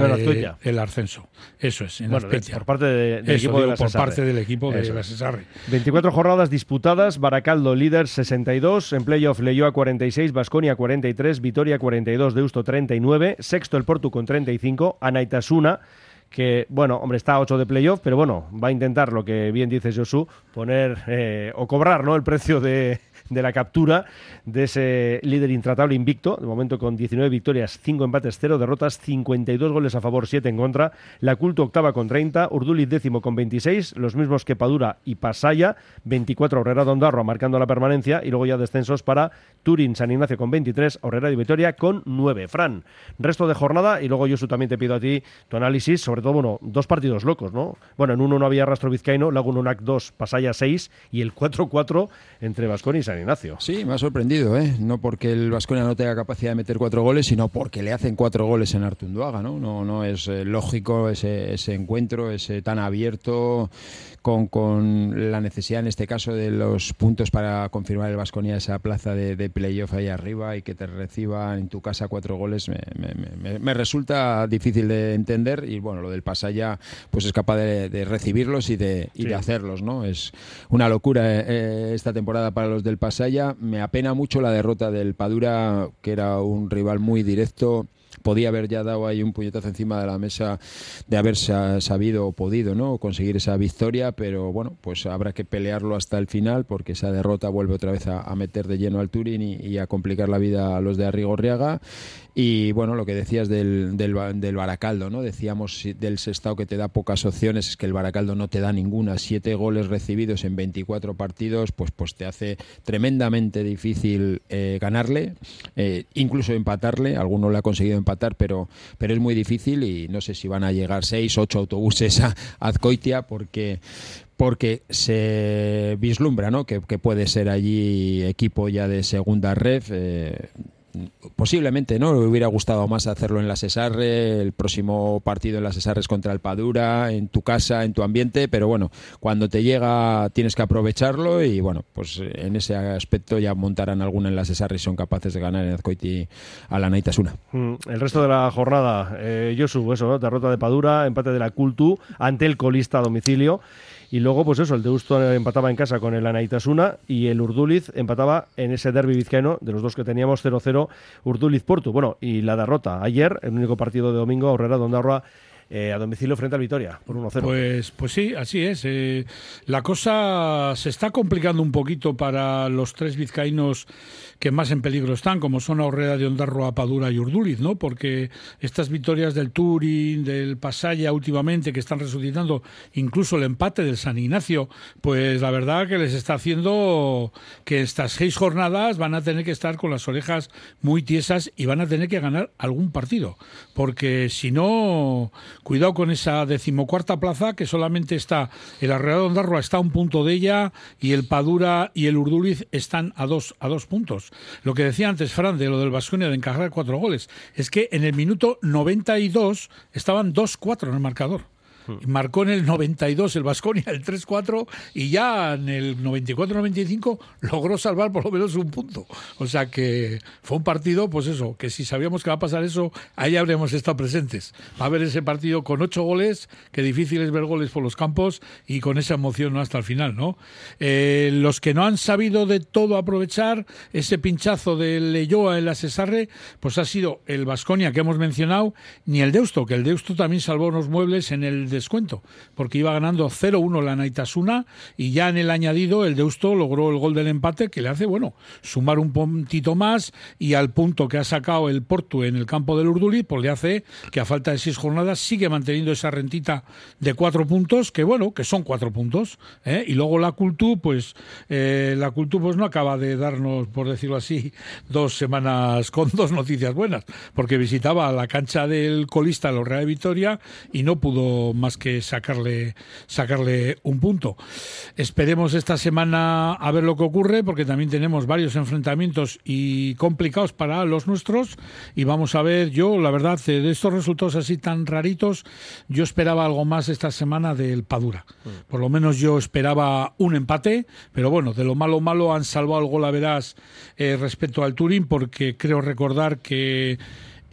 Speaker 3: el ascenso. Eso es, en
Speaker 2: Bueno, de-
Speaker 3: Azpeitia.
Speaker 2: por parte de- del
Speaker 3: Eso
Speaker 2: equipo de
Speaker 3: digo,
Speaker 2: la
Speaker 3: por parte del equipo de la
Speaker 2: es.
Speaker 3: Cesarre.
Speaker 2: 24 jornadas disputadas, Baracaldo líder 62, en playoff Leyoa 46, Basconia 43, Vitoria 42, Deusto 39, sexto el Portu con 35, Anaitasuna que, bueno, hombre, está a 8 de playoff, pero bueno, va a intentar lo que bien dice Josu, poner eh, o cobrar ¿no? el precio de, de la captura de ese líder intratable invicto, de momento con 19 victorias, 5 empates, 0 derrotas, 52 goles a favor, 7 en contra, la Culto octava con 30, Urduliz décimo con 26, los mismos que Padura y Pasaya, 24 Horrera Dondarroa marcando la permanencia y luego ya descensos para Turín, San Ignacio con 23, Horrera y Vitoria con 9. Fran, resto de jornada y luego Josu también te pido a ti tu análisis, sobre todo, bueno, dos partidos locos, ¿no? Bueno, en uno no había rastro vizcaíno, Laguna Unac 2, Pasaya 6 y el 4-4 entre Vasconi y San Ignacio.
Speaker 4: Sí, me ha sorprendido, ¿eh? No porque el Vasconia no tenga capacidad de meter cuatro goles, sino porque le hacen cuatro goles en Artunduaga, ¿no? No, no es eh, lógico ese, ese encuentro, ese tan abierto, con, con la necesidad en este caso de los puntos para confirmar el Vasconia esa plaza de, de playoff ahí arriba y que te reciban en tu casa cuatro goles, me, me- me- me resulta difícil de entender y bueno, lo del Pasaya pues es capaz de, de recibirlos y de, y
Speaker 2: Sí.
Speaker 4: de hacerlos, ¿no? Es una locura eh, esta temporada para los del Pasaya. Me apena mucho la derrota del Padura, que era un rival muy directo. Podía haber ya dado ahí un puñetazo encima de la mesa de haber sa- sabido o podido no conseguir esa victoria, pero bueno, pues habrá que pelearlo hasta el final porque esa derrota vuelve otra vez a, a meter de lleno al Turín y, y a complicar la vida a los de Arrigorriaga. Y bueno, lo que decías del, del, del Baracaldo, ¿no? Decíamos del Sestao que te da pocas opciones, es que el Baracaldo no te da ninguna. Siete goles recibidos en 24 partidos, pues, pues te hace tremendamente difícil eh, ganarle, eh, incluso empatarle. Alguno le ha conseguido empatar, pero, pero es muy difícil y no sé si van a llegar seis, ocho autobuses a Azcoitia porque porque se vislumbra ¿no? que, puede ser allí equipo ya de segunda ref. eh, posiblemente no le hubiera gustado más hacerlo en la Cesarre, el próximo partido en la Cesarre es contra el Padura, en tu casa, en tu ambiente, pero bueno, cuando te llega tienes que aprovecharlo y bueno, pues eh, en ese aspecto ya montarán alguna en la Cesarre y son capaces de ganar en Azcoiti a la Naitasuna.
Speaker 2: Mm, El resto de la jornada, eh, Josu, eso, ¿no? derrota de Padura, empate de la Cultu ante el colista a domicilio. Y luego, pues eso, el Deusto empataba en casa con el Anaitasuna y el Urduliz empataba en ese derby vizcaíno, de los dos que teníamos 0-0, Urduliz-Portu. Bueno, y la derrota ayer, el único partido de domingo, Aurrera Dondarroa eh, a domicilio frente al Vitoria, por 1-0.
Speaker 3: Pues, pues sí, así es. Eh, la cosa se está complicando un poquito para los tres vizcaínos que más en peligro están, como son Aurrera de Ondarroa, Padura y Urduliz, ¿no? Porque estas victorias del Turín, del Pasaya últimamente, que están resucitando, incluso el empate del San Ignacio, pues la verdad que les está haciendo que estas seis jornadas van a tener que estar con las orejas muy tiesas y van a tener que ganar algún partido. Porque si no, cuidado con esa decimocuarta plaza que solamente está el Arreado de Ondarroa está a un punto de ella y el Padura y el Urduliz están a dos, a dos puntos. Lo que decía antes Fran de lo del Vasconia de encajar cuatro goles es que en el minuto 92 estaban 2-4 en el marcador. Y Marcó en el 92 el Vasconia el 3-4 y ya en el 94-95 logró salvar por lo menos un punto. O sea que fue un partido, pues eso, que si sabíamos que va a pasar eso, ahí habríamos estado presentes. Va a haber ese partido con ocho goles, que difícil es ver goles por los campos y con esa emoción hasta el final, ¿no? Eh, los que no han sabido de todo aprovechar ese pinchazo del Leyoa en la Cesarre, pues ha sido el Vasconia que hemos mencionado, ni el Deusto, que el Deusto también salvó unos muebles en el descuento, porque iba ganando 0-1 la Naitasuna y ya en el añadido el Deusto logró el gol del empate que le hace, bueno, sumar un puntito más y al punto que ha sacado el Porto en el campo del Urduli, pues le hace que a falta de seis jornadas sigue manteniendo esa rentita de cuatro puntos, que bueno, que son cuatro puntos, ¿eh? y luego la Cultu, pues eh, la Cultu pues no acaba de darnos, por decirlo así, dos semanas con dos noticias buenas, porque visitaba la cancha del colista, el Real Vitoria, y no pudo más que sacarle, sacarle un punto. Esperemos esta semana a ver lo que ocurre, porque también tenemos varios enfrentamientos y complicados para los nuestros, y vamos a ver, yo la verdad, eh, de estos resultados así tan raritos, yo esperaba algo más esta semana del Padura. Por lo menos yo esperaba un empate, pero bueno, de lo malo malo han salvado el gol a verás eh, respecto al Turín, porque creo recordar que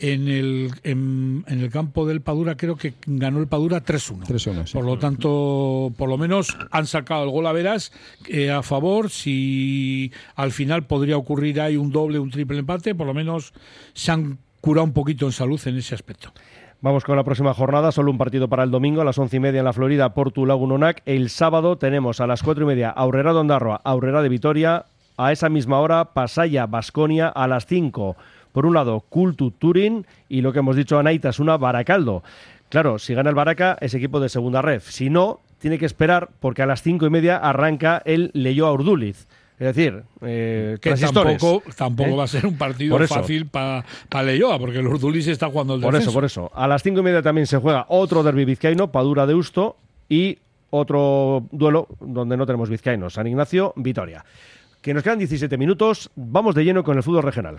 Speaker 3: en el, en, en el campo del Padura creo que ganó el Padura 3-1.
Speaker 4: 3-1, sí.
Speaker 3: Por lo tanto, por lo menos han sacado el gol a veras eh, a favor. Si al final podría ocurrir ahí un doble, un triple empate, por lo menos se han curado un poquito en salud en ese aspecto.
Speaker 2: Vamos con la próxima jornada, solo un partido para el domingo a las once y media en la Florida, Portu Lagunonac. El sábado tenemos a las cuatro y media Aurrera de Ondarroa, Aurrera de Vitoria. A esa misma hora, Pasaya, Basconia a las 5. Por un lado, Cultu Turín y lo que hemos dicho, Anaitas, una Baracaldo. Claro, si gana el Baraca es equipo de segunda ref. Si no, tiene que esperar porque a las cinco y media arranca el Leyoa Urduliz. Es decir, eh,
Speaker 3: Que tampoco, tampoco
Speaker 2: ¿eh?
Speaker 3: va a ser un partido fácil para pa Leyoa, porque el Urduliz está jugando el
Speaker 2: Por eso, por eso. A las cinco y media también se juega otro derbi vizcaíno, Padura de Usto, y otro duelo donde no tenemos vizcaínos, San Ignacio, Vitoria. Que nos quedan 17 minutos, vamos de lleno con el fútbol regional.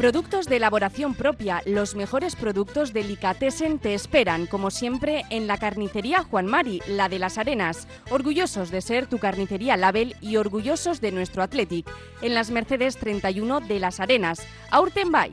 Speaker 10: Productos de elaboración propia, los mejores productos Delicatessen te esperan, como siempre, en la carnicería Juan Mari, la de las Arenas. Orgullosos de ser tu carnicería Label y orgullosos de nuestro Athletic, en las Mercedes 31 de las Arenas. Aurtenbay.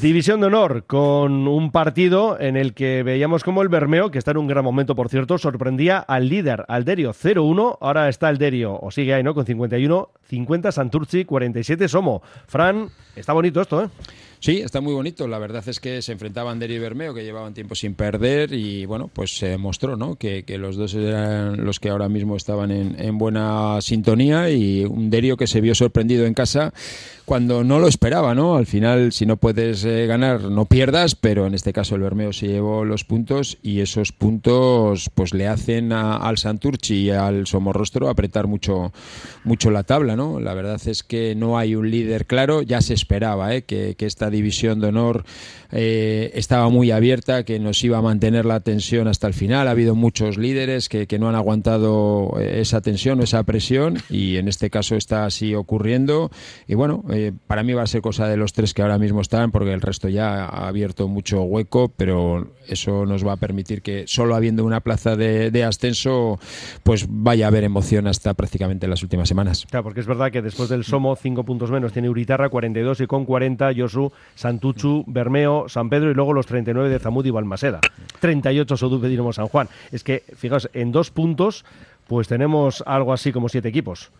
Speaker 2: División de honor con un partido en el que veíamos como el Bermeo, que está en un gran momento, por cierto, sorprendía al líder, Alderio 0-1. Ahora está Alderio, o sigue ahí, ¿no? Con 51, 50 Santurci, 47 Somo. Fran, está bonito esto, ¿eh?
Speaker 4: Sí, está muy bonito. La verdad es que se enfrentaban Derio y Bermeo, que llevaban tiempo sin perder, y bueno, pues se mostró ¿no? que, que los dos eran los que ahora mismo estaban en, en, buena sintonía y un Derio que se vio sorprendido en casa cuando no lo esperaba, ¿no? Al final, si no puedes eh, ganar, no pierdas, pero en este caso el Bermeo se llevó los puntos y esos puntos pues le hacen a, al Santurchi y al Somorrostro apretar mucho, mucho la tabla, ¿no? La verdad es que no hay un líder claro, ya se esperaba ¿eh? que, que esta división de honor eh, estaba muy abierta, que nos iba a mantener la tensión hasta el final. Ha habido muchos líderes que, no han aguantado eh, esa tensión o esa presión y en este caso está así ocurriendo. Y bueno, eh, para mí va a ser cosa de los tres que ahora mismo están porque el resto ya ha abierto mucho hueco, pero eso nos va a permitir que solo habiendo una plaza de, de ascenso, pues vaya a haber emoción hasta prácticamente las últimas semanas.
Speaker 2: Claro, porque es verdad que después del Somo, cinco puntos menos, tiene Uritarra 42 y con 40 Josu, Santuchu, Bermeo, San Pedro y luego los 39 de Zamud y Balmaseda. 38 Sodupe Dinamo San Juan. Es que, fijaos, en dos puntos, pues tenemos algo así como siete equipos.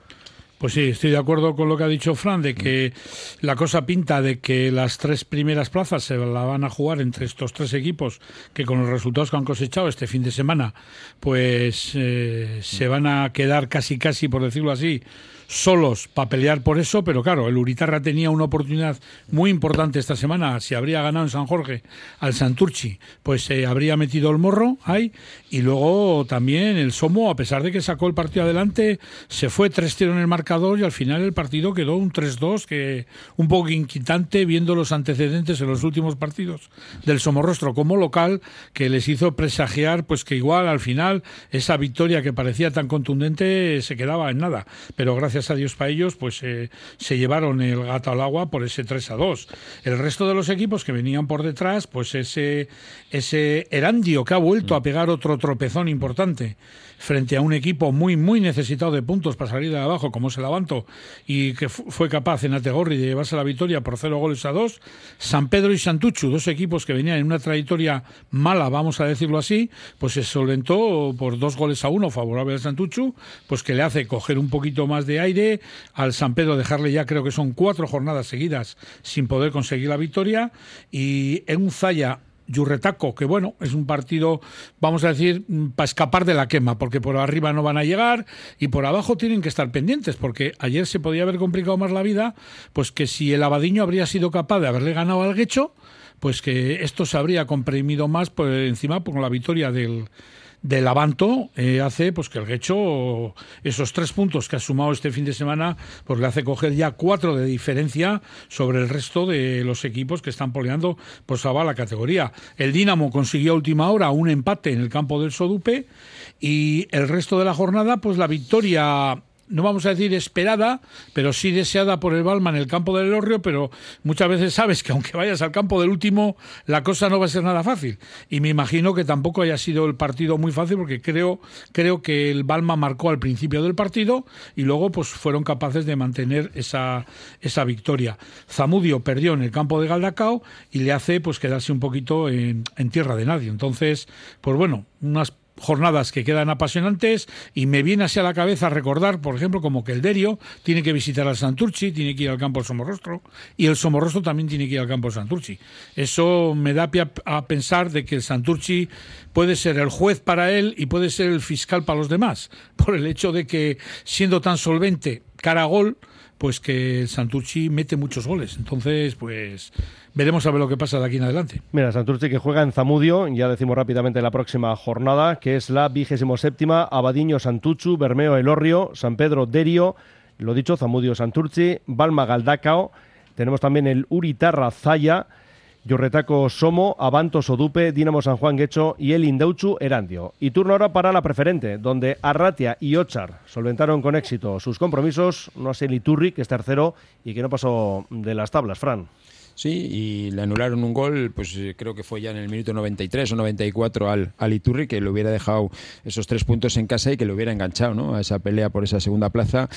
Speaker 3: Pues sí, estoy de acuerdo con lo que ha dicho Fran, de que la cosa pinta de que las tres primeras plazas se la van a jugar entre estos tres equipos que con los resultados que han cosechado este fin de semana, pues eh, se van a quedar casi casi, por decirlo así, solos para pelear por eso, pero claro, el Uritarra tenía una oportunidad muy importante esta semana. Si habría ganado en San Jorge al Santurchi, pues se eh, habría metido el morro ahí. Y luego también el Somo, a pesar de que sacó el partido adelante, se fue 3-0 en el marcador y al final el partido quedó un 3-2, que un poco inquietante viendo los antecedentes en los últimos partidos del Somorrostro como local, que les hizo presagiar pues que igual al final esa victoria que parecía tan contundente se quedaba en nada. Pero gracias gracias a Dios para ellos, pues eh, se llevaron el gato al agua por ese 3 a 2. El resto de los equipos que venían por detrás, pues ese, ese Erandio que ha vuelto a pegar otro tropezón importante frente a un equipo muy, muy necesitado de puntos para salir de abajo, como es el Avanto, y que fue capaz en Ategorri de llevarse la victoria por cero goles a dos. San Pedro y Santuchu, dos equipos que venían en una trayectoria mala, vamos a decirlo así, pues se solventó por dos goles a uno favorable al Santuchu, pues que le hace coger un poquito más de aire, al San Pedro dejarle ya creo que son cuatro jornadas seguidas sin poder conseguir la victoria, y en un Zaya Yurretaco, que bueno, es un partido, vamos a decir, mm, para escapar de la quema, porque por arriba no van a llegar y por abajo tienen que estar pendientes, porque ayer se podía haber complicado más la vida, pues que si el Abadiño habría sido capaz de haberle ganado al Guecho, pues que esto se habría comprimido más por encima por la victoria del, del Avanto eh, hace pues que el Guecho esos tres puntos que ha sumado este fin de semana pues le hace coger ya cuatro de diferencia sobre el resto de los equipos que están peleando por salvar la categoría. El Dinamo consiguió a última hora un empate en el campo del Sodupe y el resto de la jornada pues la victoria no vamos a decir esperada, pero sí deseada por el Balma en el campo del Elorrio, pero muchas veces sabes que aunque vayas al campo del último, la cosa no va a ser nada fácil. Y me imagino que tampoco haya sido el partido muy fácil, porque creo, creo que el Balma marcó al principio del partido y luego pues fueron capaces de mantener esa, esa victoria. Zamudio perdió en el campo de Galdacao y le hace pues quedarse un poquito en, en tierra de nadie. Entonces, pues bueno, unas jornadas que quedan apasionantes y me viene así a la cabeza recordar, por ejemplo, como que el Derio tiene que visitar al Santurci, tiene que ir al campo del Somorrostro y el Somorrostro también tiene que ir al campo del Santurci. Eso me da pie a pensar de que el Santurci puede ser el juez para él y puede ser el fiscal para los demás, por el hecho de que siendo tan solvente cara a gol, pues que Santurci mete muchos goles. Entonces, pues veremos a ver lo que pasa de aquí en adelante.
Speaker 2: Mira, Santurce que juega en Zamudio, ya decimos rápidamente la próxima jornada, que es la vigésimo séptima, Abadiño Santuchu, Bermeo Elorrio, San Pedro Derio, lo dicho, Zamudio Santurci, Balma Galdacao, tenemos también el Uritarra Zaya, Yorretaco Somo, Avanto Sodupe, Dinamo San Juan Guecho y el Indauchu Erandio. Y turno ahora para la preferente, donde Arratia y Ochar solventaron con éxito sus compromisos, no sé el Iturri, que es tercero y que no pasó de las tablas, Fran.
Speaker 4: Sí, y le anularon un gol, pues eh, creo que fue ya en el minuto 93 o 94 al, al Iturri, que le hubiera dejado esos tres puntos en casa y que le hubiera enganchado ¿no? a esa pelea por esa segunda plaza.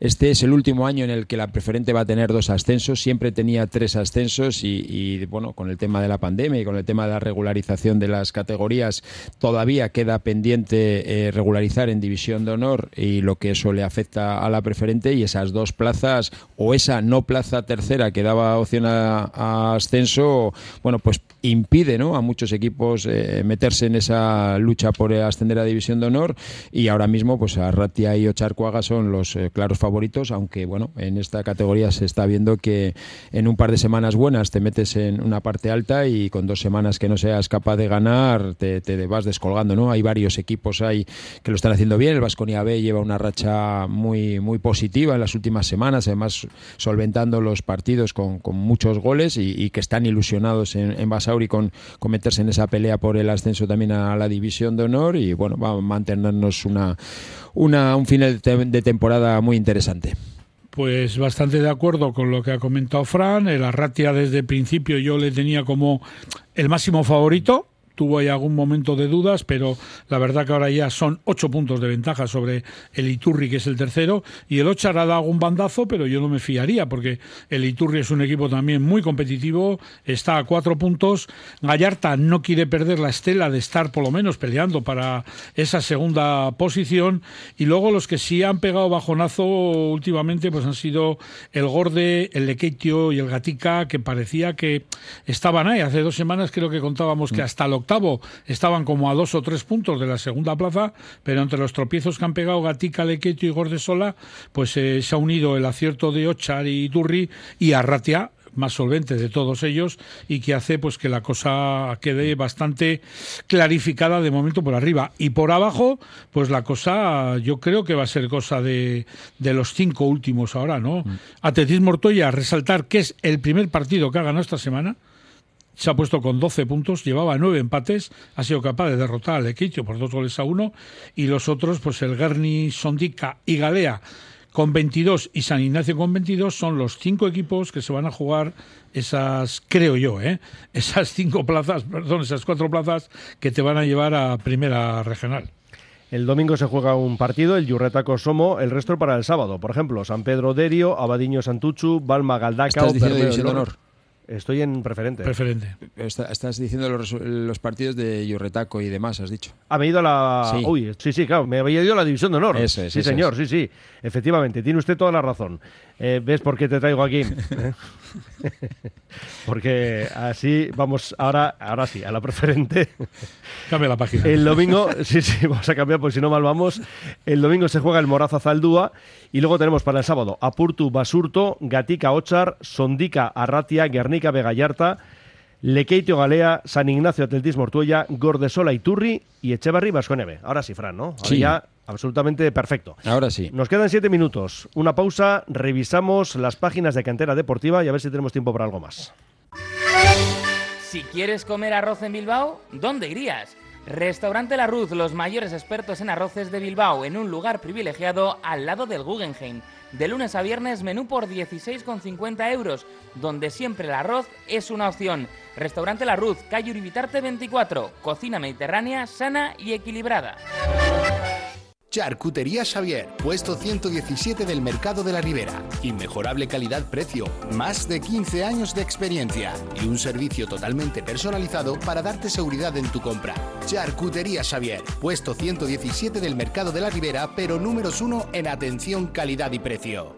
Speaker 4: Este es el último año en el que la preferente va a tener dos ascensos, siempre tenía tres ascensos y, bueno, con el tema de la pandemia y con el tema de la regularización de las categorías, todavía queda pendiente eh, regularizar en división de honor y lo que eso le afecta a la preferente y esas dos plazas o esa no plaza tercera que daba opción a, a ascenso, bueno, pues impide ¿no? a muchos equipos eh, meterse en esa lucha por ascender a División de Honor y ahora mismo pues Arratia y Ocharcuaga son los eh, claros favoritos, aunque bueno, en esta categoría se está viendo que en un par de semanas buenas te metes en una parte alta y con dos semanas que no seas capaz de ganar te, vas descolgando, ¿no? Hay varios equipos ahí que lo están haciendo bien, el Vasconia B lleva una racha muy, muy positiva en las últimas semanas, además solventando los partidos con, muchos goles y, que están ilusionados en, en Basauri con, con, meterse en esa pelea por el ascenso también a la división de honor y bueno, va a mantenernos una, una un final de, temporada muy interesante.
Speaker 3: Pues bastante de acuerdo con lo que ha comentado Fran. El Arratia desde el principio yo le tenía como el máximo favorito tuvo ahí algún momento de dudas, pero la verdad que ahora ya son ocho puntos de ventaja sobre el Iturri, que es el tercero, y el Ochar ha dado un bandazo, pero yo no me fiaría, porque el Iturri es un equipo también muy competitivo, está a cuatro puntos, Gallarta no quiere perder la estela de estar por lo menos peleando para esa segunda posición, y luego los que sí han pegado bajonazo últimamente, pues han sido el Gorde, el Lequeitio y el Gatica, que parecía que estaban ahí. Hace dos semanas creo que contábamos que hasta el octavo estaban como a dos o tres puntos de la segunda plaza, pero entre los tropiezos que han pegado Gatica, Lequeto y Gordesola, pues eh, se ha unido el acierto de Ochar y Turri y Arratia, más solvente de todos ellos y que hace pues que la cosa quede bastante clarificada de momento por arriba y por abajo pues la cosa yo creo que va a ser cosa de, de los cinco últimos ahora no mm. Atletismo Ortoya resaltar que es el primer partido que ha ganado esta semana se ha puesto con 12 puntos, llevaba nueve empates, ha sido capaz de derrotar al Equitio por dos goles a uno, y los otros, pues el Garni, Sondica y Galea con 22 y San Ignacio con 22 son los cinco equipos que se van a jugar esas, creo yo, ¿eh? esas cinco plazas, perdón, esas cuatro plazas que te van a llevar a primera regional.
Speaker 2: El domingo se juega un partido, el Yurretaco Somo, el resto para el sábado. Por ejemplo, San Pedro Derio, Abadiño Santuchu, Balma Galdaca,
Speaker 4: ¿Estás diciendo Honor?
Speaker 2: Estoy en preferente.
Speaker 3: Preferente.
Speaker 4: Estás diciendo los, los, partidos de Yurretaco y demás, has dicho.
Speaker 2: Ha ido a la.
Speaker 4: Sí.
Speaker 2: Uy, sí, sí, claro. Me había ido a la división de honor.
Speaker 4: Eso es,
Speaker 2: sí,
Speaker 4: eso
Speaker 2: señor,
Speaker 4: es.
Speaker 2: sí, sí. Efectivamente, tiene usted toda la razón. Eh, ¿Ves por qué te traigo aquí? Porque así vamos ahora, ahora sí, a la preferente.
Speaker 3: Cambia la página.
Speaker 2: El domingo, sí, sí, vamos a cambiar porque si no mal vamos. El domingo se juega el Moraza Zaldúa y luego tenemos para el sábado Apurtu Basurto, Gatica Ochar, Sondica Arratia, Guernica Vegallarta, Lequeitio Galea, San Ignacio Atletismo Ortuella, Gordesola Iturri y Echevarri Vasconeve. Ahora sí, Fran, ¿no? Ahora
Speaker 4: Sí.
Speaker 2: ya absolutamente perfecto.
Speaker 4: Ahora sí.
Speaker 2: Nos quedan siete minutos. Una pausa, revisamos las páginas de Cantera Deportiva y a ver si tenemos tiempo para algo más.
Speaker 6: Si quieres comer arroz en Bilbao, ¿dónde irías? Restaurante La Ruz, los mayores expertos en arroces de Bilbao, en un lugar privilegiado al lado del Guggenheim. De lunes a viernes, menú por 16,50 euros, donde siempre el arroz es una opción. Restaurante La Ruz, calle Uribitarte 24, cocina mediterránea, sana y equilibrada.
Speaker 11: Charcutería Xavier, puesto 117 del Mercado de la Ribera. Inmejorable calidad-precio, más de 15 años de experiencia y un servicio totalmente personalizado para darte seguridad en tu compra. Charcutería Xavier, puesto 117 del Mercado de la Ribera, pero números 1 en atención, calidad y precio.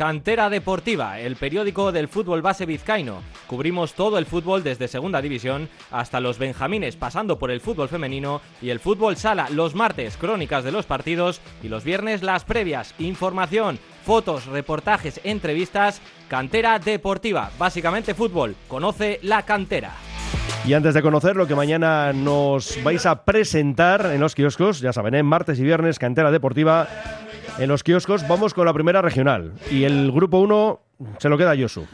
Speaker 12: Cantera Deportiva, el periódico del fútbol base vizcaíno. Cubrimos todo el fútbol desde Segunda División hasta los Benjamines, pasando por el fútbol femenino y el fútbol sala. Los martes, crónicas de los partidos y los viernes, las previas. Información, fotos, reportajes, entrevistas. Cantera Deportiva, básicamente fútbol. Conoce la cantera.
Speaker 2: Y antes de conocer lo que mañana nos vais a presentar en los kioscos, ya saben, en martes y viernes, Cantera Deportiva, en los kioscos, vamos con la primera regional. Y el grupo 1 se lo queda a Yosu.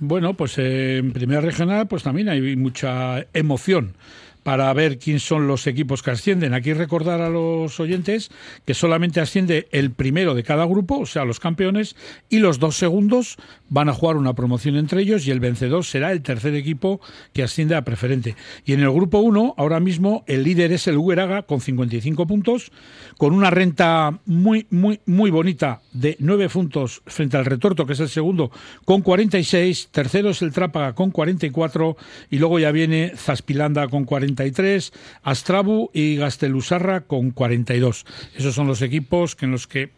Speaker 3: Bueno, pues eh, en primera regional pues también hay mucha emoción para ver quién son los equipos que ascienden. Aquí recordar a los oyentes que solamente asciende el primero de cada grupo, o sea, los campeones, y los dos segundos van a jugar una promoción entre ellos y el vencedor será el tercer equipo que asciende a preferente. Y en el grupo 1, ahora mismo, el líder es el Hueraga con 55 puntos, con una renta muy, muy, muy bonita de 9 puntos frente al Retorto, que es el segundo, con 46, tercero es el Trápaga con 44 y luego ya viene Zaspilanda con 43, Astrabu y Gastelusarra con 42. Esos son los equipos que en los que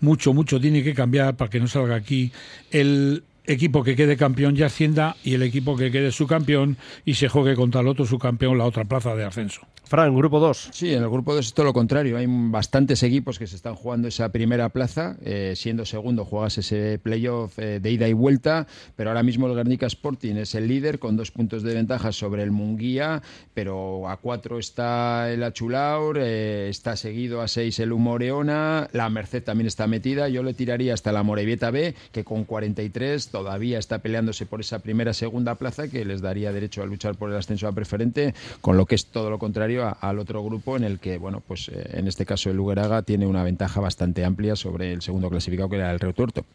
Speaker 3: mucho, mucho tiene que cambiar para que no salga aquí el equipo que quede campeón ya ascienda y el equipo que quede subcampeón y se juegue contra el otro subcampeón la otra plaza de ascenso.
Speaker 2: Fran, grupo 2.
Speaker 4: Sí, en el grupo 2 es todo lo contrario. Hay bastantes equipos que se están jugando esa primera plaza. eh, siendo segundo, juegas ese playoff eh, de ida y vuelta. Pero ahora mismo el Guernica Sporting es el líder con dos puntos de ventaja sobre el Munguía. Pero a cuatro está el Achulaur. eh, está seguido a seis el Humoreona. La Merced también está metida. Yo le tiraría hasta la Morevieta B, que con 43 todavía está peleándose por esa primera segunda plaza que les daría derecho a luchar por el ascenso a preferente. Con lo que es todo lo contrario al otro grupo en el que, bueno, pues eh, en este caso el Lugeraga tiene una ventaja bastante amplia sobre el segundo clasificado que era el Retuerto.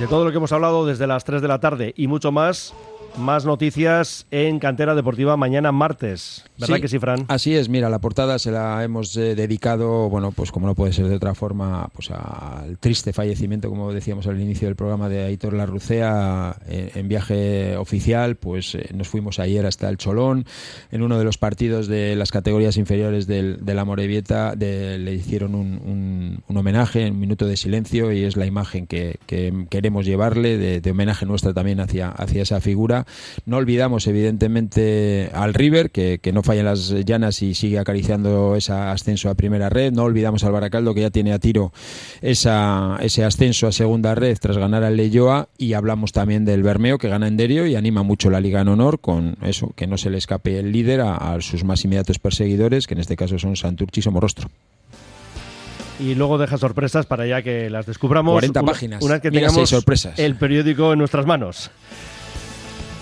Speaker 2: De todo lo que hemos hablado desde las 3 de la tarde y mucho más, más noticias en Cantera Deportiva mañana martes. ¿Verdad que sí, Fran?
Speaker 4: Así es, mira, la portada se la hemos eh, dedicado, bueno, pues como no puede ser de otra forma, pues al triste fallecimiento, como decíamos al inicio del programa, de Aitor Larrucea en, en viaje oficial, pues eh, nos fuimos ayer hasta el Cholón, en uno de los partidos de las categorías inferiores del, de la Morevieta, de- le hicieron un, un- un homenaje, un minuto de silencio, y es la imagen que, que queremos llevarle, de, de homenaje nuestra también hacia, hacia esa figura, No olvidamos, evidentemente, al River, que, que no falla en las llanas y sigue acariciando ese ascenso a primera red. No olvidamos al Baracaldo, que ya tiene a tiro esa, ese ascenso a segunda red tras ganar al Leyoa. Y hablamos también del Bermeo, que gana en Derio y anima mucho la Liga en honor con eso, que no se le escape el líder a, a sus más inmediatos perseguidores, que en este caso son Santurchi y Somorrostro.
Speaker 2: Y luego deja sorpresas para ya que las descubramos.
Speaker 4: 40
Speaker 2: una-
Speaker 4: páginas.
Speaker 2: Una vez que tengamos
Speaker 4: sorpresas.
Speaker 2: el periódico en nuestras manos.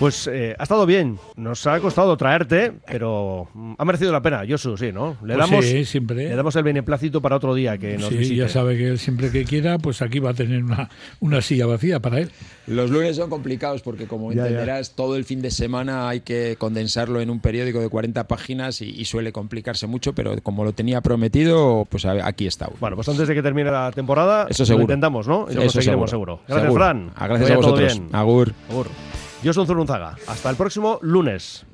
Speaker 2: Pues eh, ha estado bien. Nos ha costado traerte, pero ha merecido la pena. Josu, sí, ¿no? Le
Speaker 3: Pues
Speaker 2: damos,
Speaker 3: sí, siempre.
Speaker 2: le damos el beneplácito para otro día que nos
Speaker 3: Sí,
Speaker 2: visite.
Speaker 3: ya sabe que él siempre que quiera, pues aquí va a tener una, una silla vacía para él.
Speaker 4: Los lunes son complicados porque, como
Speaker 3: Ya, ya.
Speaker 4: entenderás, todo el fin de semana hay que condensarlo en un periódico de 40 páginas y, y suele complicarse mucho, pero como lo tenía prometido, pues aquí está.
Speaker 2: Bueno, pues antes de que termine la temporada,
Speaker 4: Eso
Speaker 2: lo intentamos, ¿no? Y lo
Speaker 4: Eso
Speaker 2: conseguiremos seguro. Gracias,
Speaker 4: Seguro.
Speaker 2: Fran.
Speaker 4: Ah, Gracias a vosotros.
Speaker 2: bien.
Speaker 4: Agur.
Speaker 2: Agur. Yo soy Zurunzaga. Hasta el próximo lunes.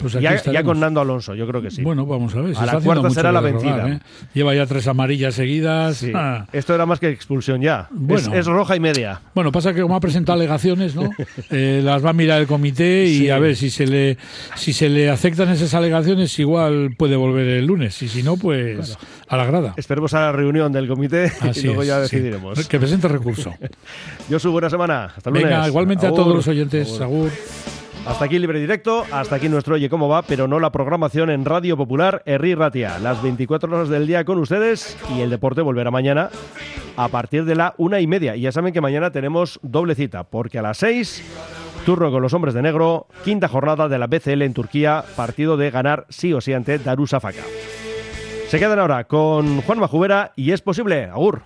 Speaker 3: Pues
Speaker 2: ya, con Nando Alonso, yo creo que sí.
Speaker 3: Bueno, vamos a ver. se
Speaker 2: A la cuarta será la
Speaker 3: rogar,
Speaker 2: vencida.
Speaker 3: ¿eh? Lleva ya tres amarillas seguidas.
Speaker 2: Sí.
Speaker 3: Ah.
Speaker 2: Esto era más que expulsión ya.
Speaker 3: Bueno.
Speaker 2: es, es roja y media.
Speaker 3: Bueno, pasa que como ha presentado alegaciones, ¿no? Eh, las va a mirar el comité y
Speaker 2: Sí.
Speaker 3: a ver si se le si se le aceptan esas alegaciones, igual puede volver el lunes. Y si no, pues a la grada.
Speaker 2: Esperemos a la reunión del comité
Speaker 3: Así
Speaker 2: y luego
Speaker 3: es,
Speaker 2: ya
Speaker 3: sí.
Speaker 2: decidiremos.
Speaker 3: Que presente recurso.
Speaker 2: Yo soy buena semana. Hasta el lunes.
Speaker 3: Venga, igualmente a todos los oyentes. Agur.
Speaker 2: Hasta aquí Libre Directo, hasta aquí nuestro Oye Cómo Va, pero no la programación en Radio Popular Herri Ratia. Las 24 horas del día con ustedes y el deporte volverá mañana a partir de la una y media. Y ya saben que mañana tenemos doble cita, porque a las 6, turno con los hombres de negro, quinta jornada de la BCL en Turquía, partido de ganar sí o sí ante Darusafaka. Se quedan ahora con Juan Majubera y es posible. Agur.